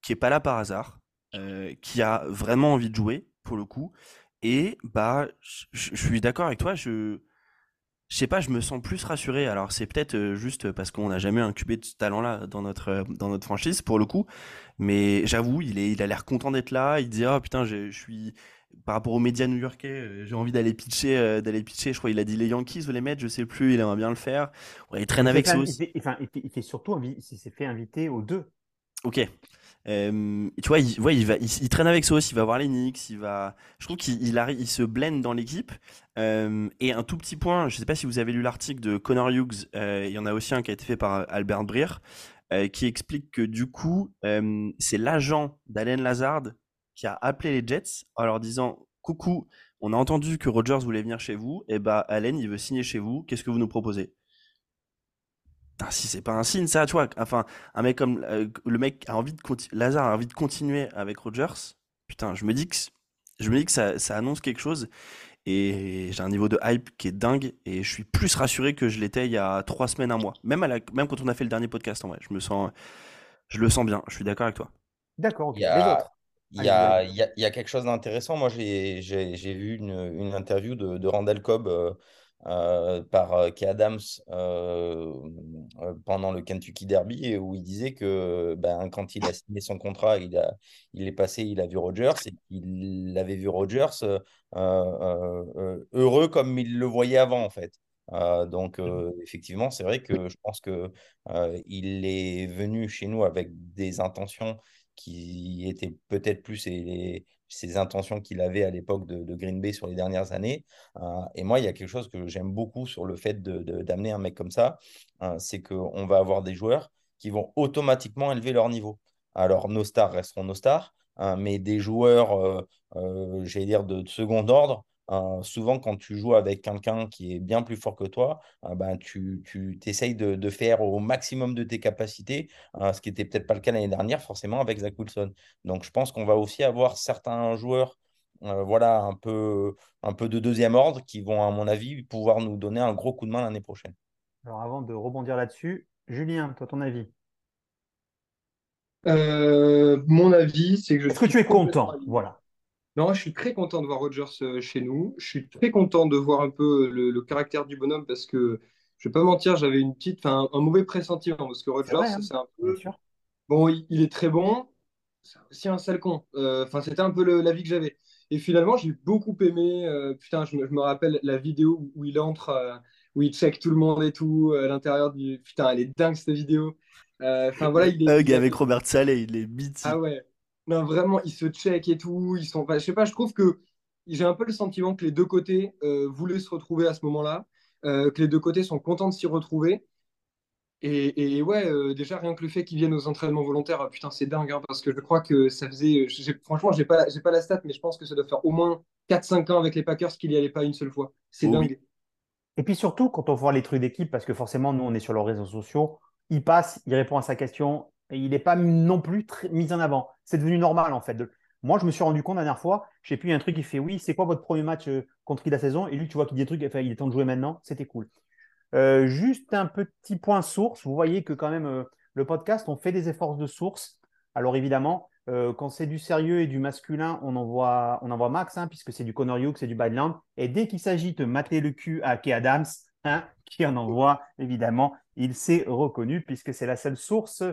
Speaker 4: qui est pas là par hasard, euh, qui a vraiment envie de jouer, pour le coup. Et bah, je suis d'accord avec toi, je. Je sais pas, je me sens plus rassuré. Alors c'est peut-être euh, juste parce qu'on n'a jamais incubé de ce talent-là dans notre euh, dans notre franchise pour le coup, mais j'avoue, il est il a l'air content d'être là. Il dit ah putain, je je suis par rapport aux médias new-yorkais, euh, j'ai envie d'aller pitcher d'aller pitcher. Je crois il a dit les Yankees ou les Mets, je sais plus. Il aimerait bien le faire. Ouais, il traîne avec
Speaker 3: fait-
Speaker 4: Sauce.
Speaker 3: il fait, enfin, il fait- il fait surtout, il s'est fait inviter aux deux.
Speaker 4: Ok. Euh, tu vois, il, traîne avec Sauce, il va voir les Knicks, il va. Je trouve qu'il se blende dans l'équipe. Euh, et un tout petit point, je sais pas si vous avez lu l'article de Connor Hughes. euh, il y en a aussi un qui a été fait par Albert Breer, euh, qui explique que du coup, euh, c'est l'agent d'Allen Lazard qui a appelé les Jets en leur disant Coucou, on a entendu que Rogers voulait venir chez vous. Et bah, Allen, il veut signer chez vous. Qu'est-ce que vous nous proposez? Putain, si c'est pas un signe, ça, tu vois. Enfin, un mec comme euh, le mec a envie de continuer, Lazare a envie de continuer avec Rogers. Putain, je me dis que je me dis que ça, ça annonce quelque chose et j'ai un niveau de hype qui est dingue et je suis plus rassuré que je l'étais il y a trois semaines, un mois. Même à la, même quand on a fait le dernier podcast, en vrai, je me sens, je le sens bien. Je suis d'accord avec toi.
Speaker 3: D'accord, ok.
Speaker 5: Il il y a,
Speaker 3: désolé.
Speaker 5: il y a, il y a quelque chose d'intéressant. Moi, j'ai, j'ai, j'ai vu une, une interview de, de Randall Cobb euh, euh, par euh, Kay Adams euh, pendant le Kentucky Derby où il disait que ben, quand il a signé son contrat, il, a, il est passé, il a vu Rogers et qu'il avait vu Rogers euh, heureux comme il le voyait avant, en fait. Donc, euh, effectivement, c'est vrai que je pense que il est venu chez nous avec des intentions qui étaient peut-être plus ses intentions qu'il avait à l'époque de, Green Bay sur les dernières années. Euh, et moi, il y a quelque chose que j'aime beaucoup sur le fait de, de- d'amener un mec comme ça, euh, c'est qu'on va avoir des joueurs qui vont automatiquement élever leur niveau. Alors, nos stars resteront nos stars, hein, mais des joueurs, euh, j'allais dire, de second ordre, euh, souvent, quand tu joues avec quelqu'un qui est bien plus fort que toi, euh, ben, tu, tu essayes de, de faire au maximum de tes capacités, euh, ce qui n'était peut-être pas le cas l'année dernière, forcément, avec Zach Wilson. Donc, je pense qu'on va aussi avoir certains joueurs euh, voilà, un peu, un peu de deuxième ordre qui vont, à mon avis, pouvoir nous donner un gros coup de main l'année prochaine.
Speaker 3: Alors, avant de rebondir là-dessus, Julien, toi, ton avis?
Speaker 6: Euh, mon avis, c'est que je
Speaker 3: Est-ce que
Speaker 6: suis
Speaker 3: tu es content? Voilà.
Speaker 6: Non, je suis très content de voir Rogers euh, chez nous. Je suis très content de voir un peu le, le caractère du bonhomme parce que, je vais pas mentir, j'avais une petite, enfin, un mauvais pressentiment parce que Rogers,
Speaker 3: hein
Speaker 6: c'est un
Speaker 3: bien
Speaker 6: peu,
Speaker 3: sûr.
Speaker 6: bon, il, il est très bon, c'est aussi un sale con. Euh, Enfin, c'était un peu l'avis que j'avais. Et finalement, j'ai beaucoup aimé. euh, putain, je me, je me rappelle la vidéo où, il entre, euh, où il check tout le monde et tout euh, à l'intérieur du. Putain, elle est dingue cette vidéo. Euh, Enfin voilà, il est.
Speaker 4: Hug avec Robert Saleh, il est mythique.
Speaker 6: Ah ouais. Non, vraiment, ils se check et tout. Ils sont. enfin, je sais pas, je trouve que j'ai un peu le sentiment que les deux côtés euh, voulaient se retrouver à ce moment-là, euh, que les deux côtés sont contents de s'y retrouver. Et, et ouais, euh, déjà, rien que le fait qu'ils viennent aux entraînements volontaires, euh, putain, c'est dingue, hein, parce que je crois que ça faisait. Franchement, j'ai pas, j'ai pas la stat, mais je pense que ça doit faire au moins 4-5 ans avec les Packers qu'il n'y allait pas une seule fois. C'est
Speaker 4: oui.
Speaker 6: dingue.
Speaker 3: Et puis surtout, quand on voit les trucs d'équipe, parce que forcément, nous, on est sur leurs réseaux sociaux, il passe, il répond à sa question, et il n'est pas non plus mis en avant. C'est devenu normal, en fait. De... Moi, je me suis rendu compte la dernière fois, je sais plus, un truc qui fait Oui, c'est quoi votre premier match euh, contre qui la saison? Et lui, tu vois qu'il dit des trucs, enfin, il est temps de jouer maintenant, c'était cool. Euh, juste un petit point source, vous voyez que quand même, euh, le podcast, on fait des efforts de source. Alors évidemment, quand c'est du sérieux et du masculin, on envoie, on envoie max, hein, puisque c'est du Connor Hughes, c'est du Badland. Et dès qu'il s'agit de mater le cul à Kay Adams, hein, qui en envoie, évidemment, il s'est reconnu, puisque c'est la seule source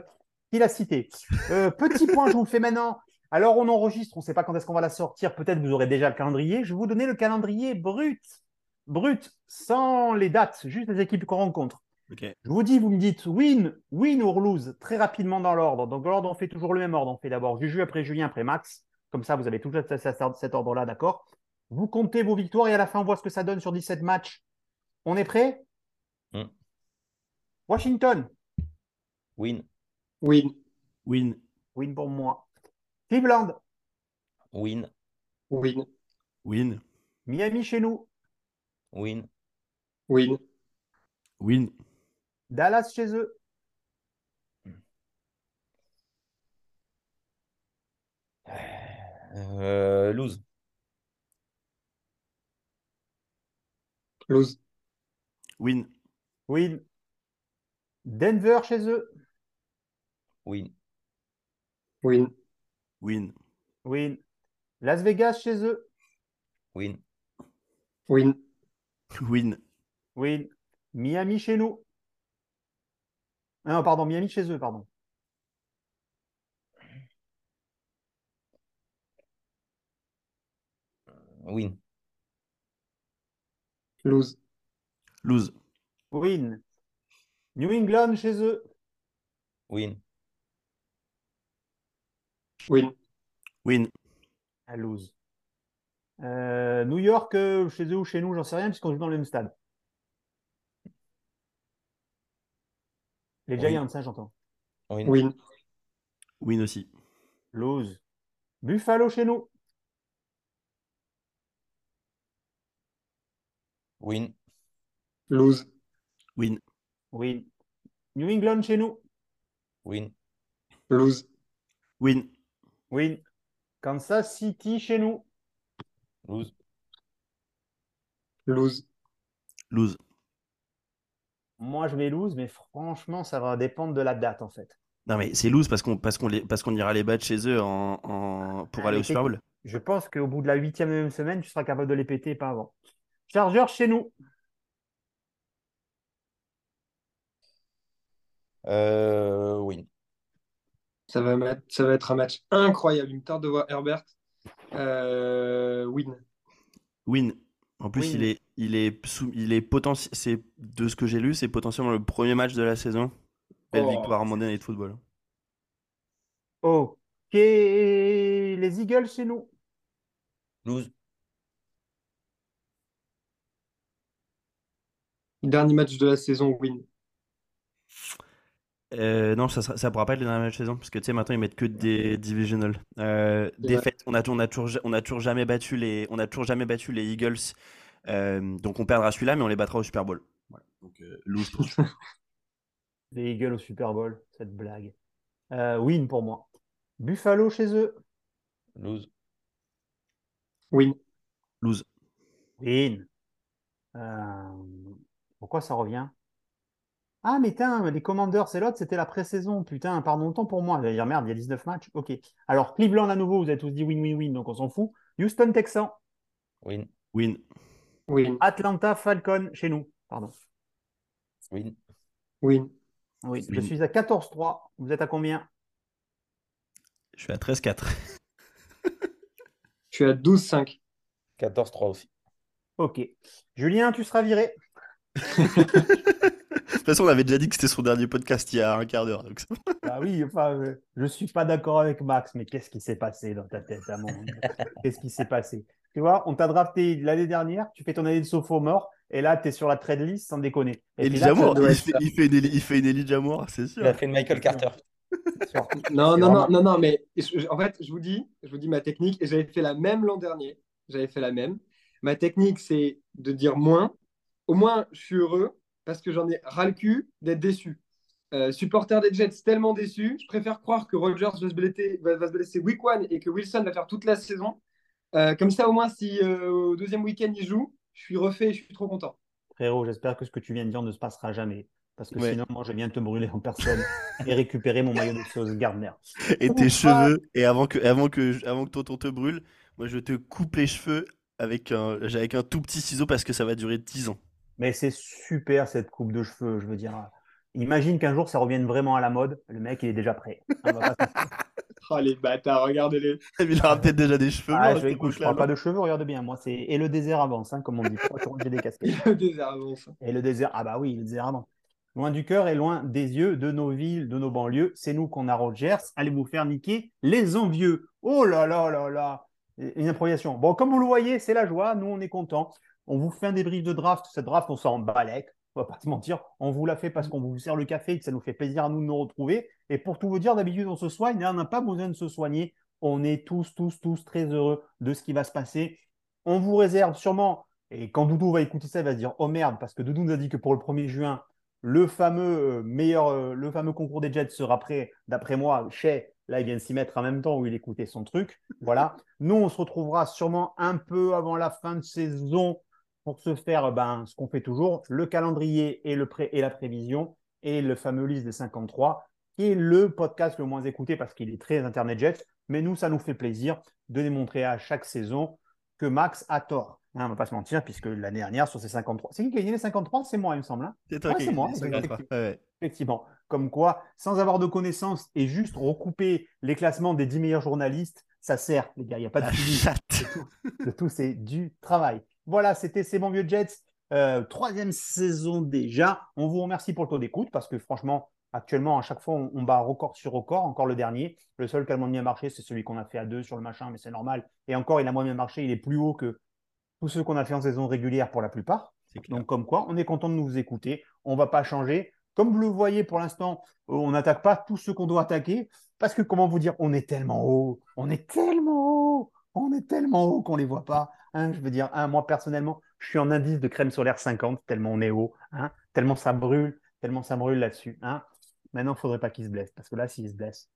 Speaker 3: qu'il a citée. Euh, petit point, je vous le fais maintenant. Alors, on enregistre, on ne sait pas quand est-ce qu'on va la sortir. Peut-être vous aurez déjà le calendrier. Je vais vous donner le calendrier brut. Brut, sans les dates, juste les équipes qu'on rencontre. Je vous dis, vous me dites win, win ou lose très rapidement dans l'ordre. Donc, l'ordre, on fait toujours le même ordre. On fait d'abord Juju, après Julien, après Max. Comme ça, vous avez toujours cet ordre-là, d'accord? Vous comptez vos victoires et à la fin, on voit ce que ça donne sur 17 matchs. On est prêt?
Speaker 5: Mm.
Speaker 3: Washington,
Speaker 5: Win.
Speaker 6: Win.
Speaker 4: Win.
Speaker 3: win pour moi. Cleveland,
Speaker 5: Win.
Speaker 6: Win.
Speaker 4: Win.
Speaker 3: Miami chez nous.
Speaker 5: Win.
Speaker 6: Win.
Speaker 4: Win.
Speaker 3: Dallas chez eux.
Speaker 5: Euh, lose.
Speaker 6: Lose.
Speaker 4: Win.
Speaker 3: Win. Denver chez eux.
Speaker 5: Win.
Speaker 6: Win.
Speaker 4: Win.
Speaker 3: Win. Las Vegas chez eux.
Speaker 5: Win.
Speaker 6: Win.
Speaker 4: Win.
Speaker 3: Win. Miami chez nous. Ah Non, pardon, Miami chez eux, pardon.
Speaker 5: Win.
Speaker 6: Lose.
Speaker 4: Lose.
Speaker 3: Win. New England chez eux.
Speaker 5: Win.
Speaker 6: Win.
Speaker 4: Win.
Speaker 3: À lose. Euh, New York, euh, chez eux ou chez nous, j'en sais rien, puisqu'on joue dans le même stade. Les
Speaker 5: Oui.
Speaker 3: Giants, hein, j'entends.
Speaker 5: Win.
Speaker 6: Win.
Speaker 4: Win aussi.
Speaker 3: Lose. Buffalo chez nous.
Speaker 5: Win.
Speaker 6: Lose.
Speaker 4: Win.
Speaker 3: Win. New England chez nous.
Speaker 5: Win.
Speaker 6: Lose.
Speaker 4: Win.
Speaker 3: Win. Kansas City chez nous.
Speaker 5: Lose.
Speaker 6: Lose.
Speaker 4: Lose.
Speaker 3: Moi, je vais lose, mais franchement, ça va dépendre de la date, en fait.
Speaker 4: Non mais c'est lose parce qu'on parce qu'on les- parce qu'on ira les battre chez eux en, en- pour
Speaker 3: Ah,
Speaker 4: aller au Super Bowl.
Speaker 3: Je pense qu'au bout de la huitième même semaine, tu seras capable de les péter, pas avant. Chargers chez nous.
Speaker 5: Euh, win.
Speaker 6: Ça va, mettre- ça va être un match incroyable. Il me tarde de voir Herbert. Euh, win.
Speaker 4: Win. En plus,
Speaker 3: Win.
Speaker 4: il est il est sous- il est potentiel c'est de ce que j'ai lu, c'est potentiellement le premier match de la saison. Belle
Speaker 6: Oh.
Speaker 4: victoire en Monday Night Football.
Speaker 3: Ok. Les Eagles chez nous.
Speaker 5: Lose.
Speaker 6: Dernier match de la saison, win.
Speaker 4: Euh, non, ça, ça pourra pas être le dernier match de saison parce que tu sais maintenant ils mettent que des divisional. Euh, défaite, on a, on a toujours on a toujours jamais battu les on a toujours jamais battu les Eagles. Euh, donc on perdra celui-là mais on les battra au Super Bowl. Voilà. Donc euh, lose pour celui-là.
Speaker 3: Les Eagles au Super Bowl, cette blague. Euh, win pour moi. Buffalo chez eux.
Speaker 5: Lose.
Speaker 6: Win.
Speaker 4: lose.
Speaker 3: Win. Euh, Pourquoi ça revient? Ah, mais putain, les Commanders, c'est l'autre, c'était la pré-saison. Putain, pardon, temps pour moi. J'allais dire merde, il y a 19 matchs. Ok. Alors, Cleveland à nouveau, vous avez tous dit win-win-win, donc on s'en fout. Houston Texans.
Speaker 5: Win.
Speaker 4: Win.
Speaker 6: Win.
Speaker 3: Atlanta Falcon chez nous. Pardon.
Speaker 5: Win.
Speaker 6: Win.
Speaker 3: Oui, je
Speaker 4: Win.
Speaker 3: suis à 14-3. Vous êtes à combien?
Speaker 4: Je suis à 13-4.
Speaker 6: Je suis à 12-5.
Speaker 5: 14-3 aussi.
Speaker 3: Ok. Julien, tu seras viré.
Speaker 4: De toute façon, on avait déjà dit que c'était son dernier podcast il y a un quart d'heure. donc
Speaker 3: Bah oui, enfin, je suis pas d'accord avec Max, mais qu'est-ce qui s'est passé dans ta tête, à mon Qu'est-ce qui s'est passé? Tu vois, on t'a drafté l'année dernière, tu fais ton année de sophomore, et là, tu es sur la trade list sans déconner. Et puis
Speaker 4: Elijah
Speaker 3: là, tu-
Speaker 4: Moore,
Speaker 6: doit
Speaker 4: il fait,
Speaker 6: ça.
Speaker 4: il fait une, il fait une Elijah Moore, c'est sûr.
Speaker 5: Il a fait le Michael Carter.
Speaker 6: Non, non,
Speaker 3: vraiment-
Speaker 6: non, non, non, mais je- en fait, je vous dis, je vous dis ma technique, et j'avais fait la même l'an dernier. J'avais fait la même. Ma technique, c'est de dire moins au moins, je suis heureux parce que j'en ai ras le cul d'être déçu. Euh, supporter des Jets tellement déçu, je préfère croire que Rogers va se, blesser, va, se blesser week one et que Wilson va faire toute la saison. Euh, comme ça, au moins, si euh, au deuxième week-end il joue, je suis refait et je suis trop content.
Speaker 3: Frérot, j'espère que ce que tu viens de dire ne se passera jamais. Parce que sinon, moi, je viens te brûler en personne et récupérer mon maillot de sauce Gardner.
Speaker 4: Et tes cheveux. Et avant que, avant, que, avant que tonton te brûle, moi, je te coupe les cheveux avec un, avec un tout petit ciseau parce que ça va durer 10 ans.
Speaker 3: Mais c'est super cette coupe de cheveux, je veux dire. Imagine qu'un jour ça revienne vraiment à la mode. Le mec, il est déjà prêt.
Speaker 6: oh les bâtards, regardez-les.
Speaker 4: Il aura peut-être déjà des cheveux.
Speaker 3: Ah, je, écoute, je parle pas de cheveux, regarde bien. Moi, c'est et le désert avance, hein, comme on dit. J'ai des casquettes.
Speaker 6: Et le désert avance.
Speaker 3: Et le désert, ah bah oui, le désert avance. Loin du cœur et loin des yeux de nos villes, de nos banlieues, c'est nous qu'on a Rogers. Allez vous faire niquer les envieux. Oh là là là là. Une improvisation. Bon, comme vous le voyez, c'est la joie. Nous, on est contents. On vous fait un débrief de draft. Cette draft, on s'en balèque. On va pas se mentir. On vous l'a fait parce qu'on vous sert le café et que ça nous fait plaisir à nous de nous retrouver. Et pour tout vous dire, d'habitude, on se soigne. on n'a pas besoin de se soigner. On est tous, tous, tous très heureux de ce qui va se passer. On vous réserve sûrement, et quand Doudou va écouter ça, il va se dire Oh merde, parce que Doudou nous a dit que pour le 1er juin, le fameux euh, meilleur, euh, le fameux concours des Jets sera prêt, d'après moi, chez. Là, il vient de s'y mettre en même temps où il écoutait son truc. Voilà. Nous, on se retrouvera sûrement un peu avant la fin de saison pour se faire ben, ce qu'on fait toujours, le calendrier et, le pré et la prévision et le fameux liste des 53, qui est le podcast le moins écouté parce qu'il est très Internet Jet. Mais nous, ça nous fait plaisir de démontrer à chaque saison que Max a tort. Hein, on ne va pas se mentir, puisque l'année dernière, sur ces 53, c'est qui qui a gagné les 53 C'est moi, il me semble. Hein.
Speaker 4: c'est
Speaker 3: moi. Effectivement. Comme quoi, sans avoir de connaissances et juste recouper les classements des 10 meilleurs journalistes, ça sert, les gars. Il n'y a pas de suivi. De tout, c'est du travail. Voilà, c'était C'est bon vieux Jets. Euh, troisième saison déjà. On vous remercie pour le taux d'écoute parce que franchement, actuellement, à chaque fois, on, bat record sur record. Encore le dernier. Le seul qui a le moins bien marché, c'est celui qu'on a fait à deux sur le machin, mais c'est normal. Et encore, il a moins bien marché. Il est plus haut que tous ceux qu'on a fait en saison régulière pour la plupart. Donc, comme quoi, on est content de nous écouter. On ne va pas changer. Comme vous le voyez pour l'instant, euh, on n'attaque pas tous ceux qu'on doit attaquer. Parce que, comment vous dire, on est tellement haut. On est tellement haut. On est tellement haut qu'on ne les voit pas. Hein, je veux dire, hein, moi personnellement, je suis en indice de crème solaire 50, tellement on est haut, hein, tellement ça brûle, tellement ça brûle là-dessus. Maintenant, il ne faudrait pas qu'il se blesse, parce que là, s'il se blesse,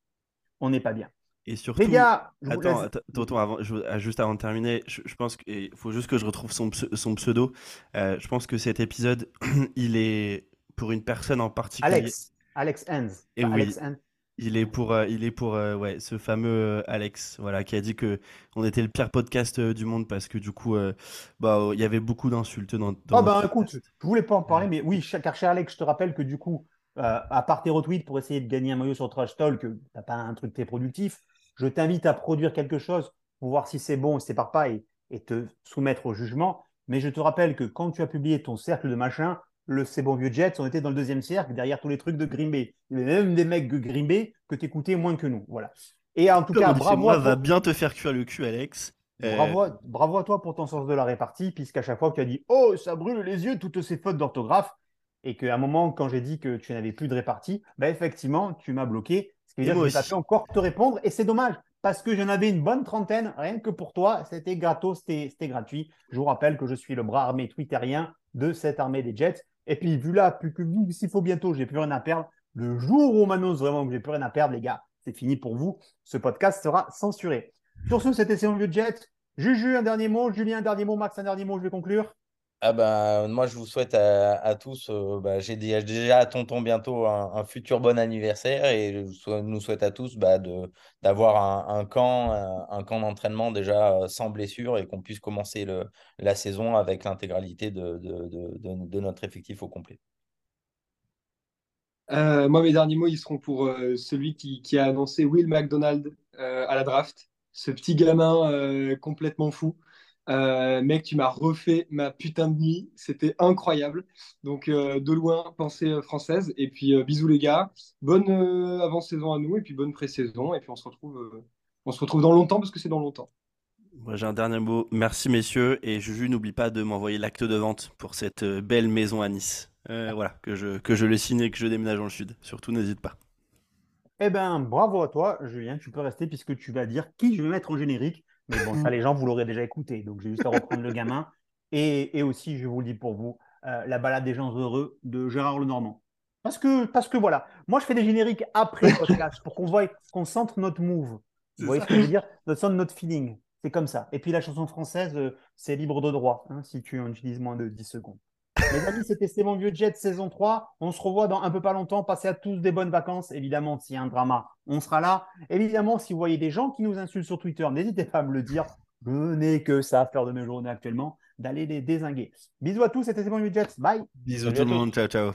Speaker 3: on n'est pas bien.
Speaker 4: Et surtout, les gars, attends, attends, avant, juste avant de terminer, je, pense qu'il faut juste que je retrouve son, son pseudo. Euh, je pense que cet épisode, il est pour une personne en particulier.
Speaker 3: Alex, Alex Hans.
Speaker 4: Et oui, il est pour, euh, il est pour euh, ouais, ce fameux euh, Alex, voilà, qui a dit que on était le pire podcast du monde parce que du coup, bah, il y avait beaucoup d'insultes dans.
Speaker 3: dans oh bah écoute, je voulais pas en parler, mais oui, car chez Alex, je te rappelle que du coup, à part tes retweets pour essayer de gagner un maillot sur Trash Talk, que t'as pas un truc très productif, je t'invite à produire quelque chose pour voir si c'est bon, si c'est pas et, et te soumettre au jugement. Mais je te rappelle que quand tu as publié ton cercle de machin, le C'est bon vieux Jets, on était dans le deuxième cercle, derrière tous les trucs de Green Bay. Il y avait même des mecs de Green Bay que tu écoutais moins que nous. Voilà. Et en tout cas, bravo.
Speaker 4: Moi, va bien te faire cuire le cul, Alex.
Speaker 3: Euh, bravo, bravo à toi pour ton sens de la répartie, puisqu'à chaque fois que tu as dit Oh, ça brûle les yeux, toutes ces fautes d'orthographe, et qu'à un moment, quand j'ai dit que tu n'avais plus de répartie, bah, effectivement, tu m'as bloqué. Ce qui veut dire que je encore te répondre, et c'est dommage, parce que j'en avais une bonne trentaine, rien que pour toi, c'était gratos, c'était gratuit. Je vous rappelle que je suis le bras armé twitterien de cette armée des Jets. Et puis, vu là, plus que s'il faut bientôt, j'ai plus rien à perdre. Le jour où on m'annonce vraiment que j'ai plus rien à perdre, les gars, c'est fini pour vous. Ce podcast sera censuré. Sur ce, c'était vieux jet. Juju, un dernier mot. Julien, un dernier mot. Max, un dernier mot. Je vais conclure.
Speaker 5: Ah ben, moi, je vous souhaite à, tous, euh, bah, j'ai déjà à Tonton bientôt un, futur bon anniversaire et je nous souhaite à tous bah, d'avoir un, camp, un, camp d'entraînement déjà euh, sans blessure et qu'on puisse commencer le, la saison avec l'intégralité de, de, notre effectif au complet.
Speaker 6: Euh, moi, mes derniers mots, ils seront pour celui qui, qui, a annoncé Will McDonald à la draft, ce petit gamin complètement fou. Euh, mec, tu m'as refait ma putain de nuit. C'était incroyable. Donc, euh, de loin, pensée euh, française. Et puis, bisous les gars. Bonne avant-saison à nous et puis bonne pré-saison. Et puis, on se retrouve, on se retrouve dans longtemps parce que c'est dans longtemps.
Speaker 4: Moi, j'ai un dernier mot. Merci, messieurs. Et Juju, n'oublie pas de m'envoyer l'acte de vente pour cette belle maison à Nice. voilà, que je, que je le signe et que je déménage dans le sud. Surtout, n'hésite pas.
Speaker 3: Eh ben, bravo à toi, Julien. Tu peux rester puisque tu vas dire qui je vais mettre au générique. Mais bon, ça, les gens, vous l'aurez déjà écouté. Donc, j'ai juste à reprendre le gamin. Et, aussi, je vous le dis pour vous, euh, La balade des gens heureux de Gérard Lenormand. Parce que, parce que voilà, moi je fais des génériques après le podcast pour qu'on voit, qu'on sente notre move. Vous voyez ce que je veux dire? Notre son, notre feeling. C'est comme ça. Et puis la chanson française, euh, c'est libre de droit, hein, si tu en utilises moins de 10 secondes. Les amis, c'était C'est mon vieux jet saison 3. On se revoit dans un peu pas longtemps. Passez à tous des bonnes vacances. Évidemment, s'il y a un drama, on sera là. Évidemment, si vous voyez des gens qui nous insultent sur Twitter, n'hésitez pas à me le dire. Je n'ai que ça à faire de mes journées actuellement, d'aller les désinguer. Bisous à tous, c'était C'est mon vieux jet. Bye.
Speaker 4: Bisous tout le monde. Ciao, ciao.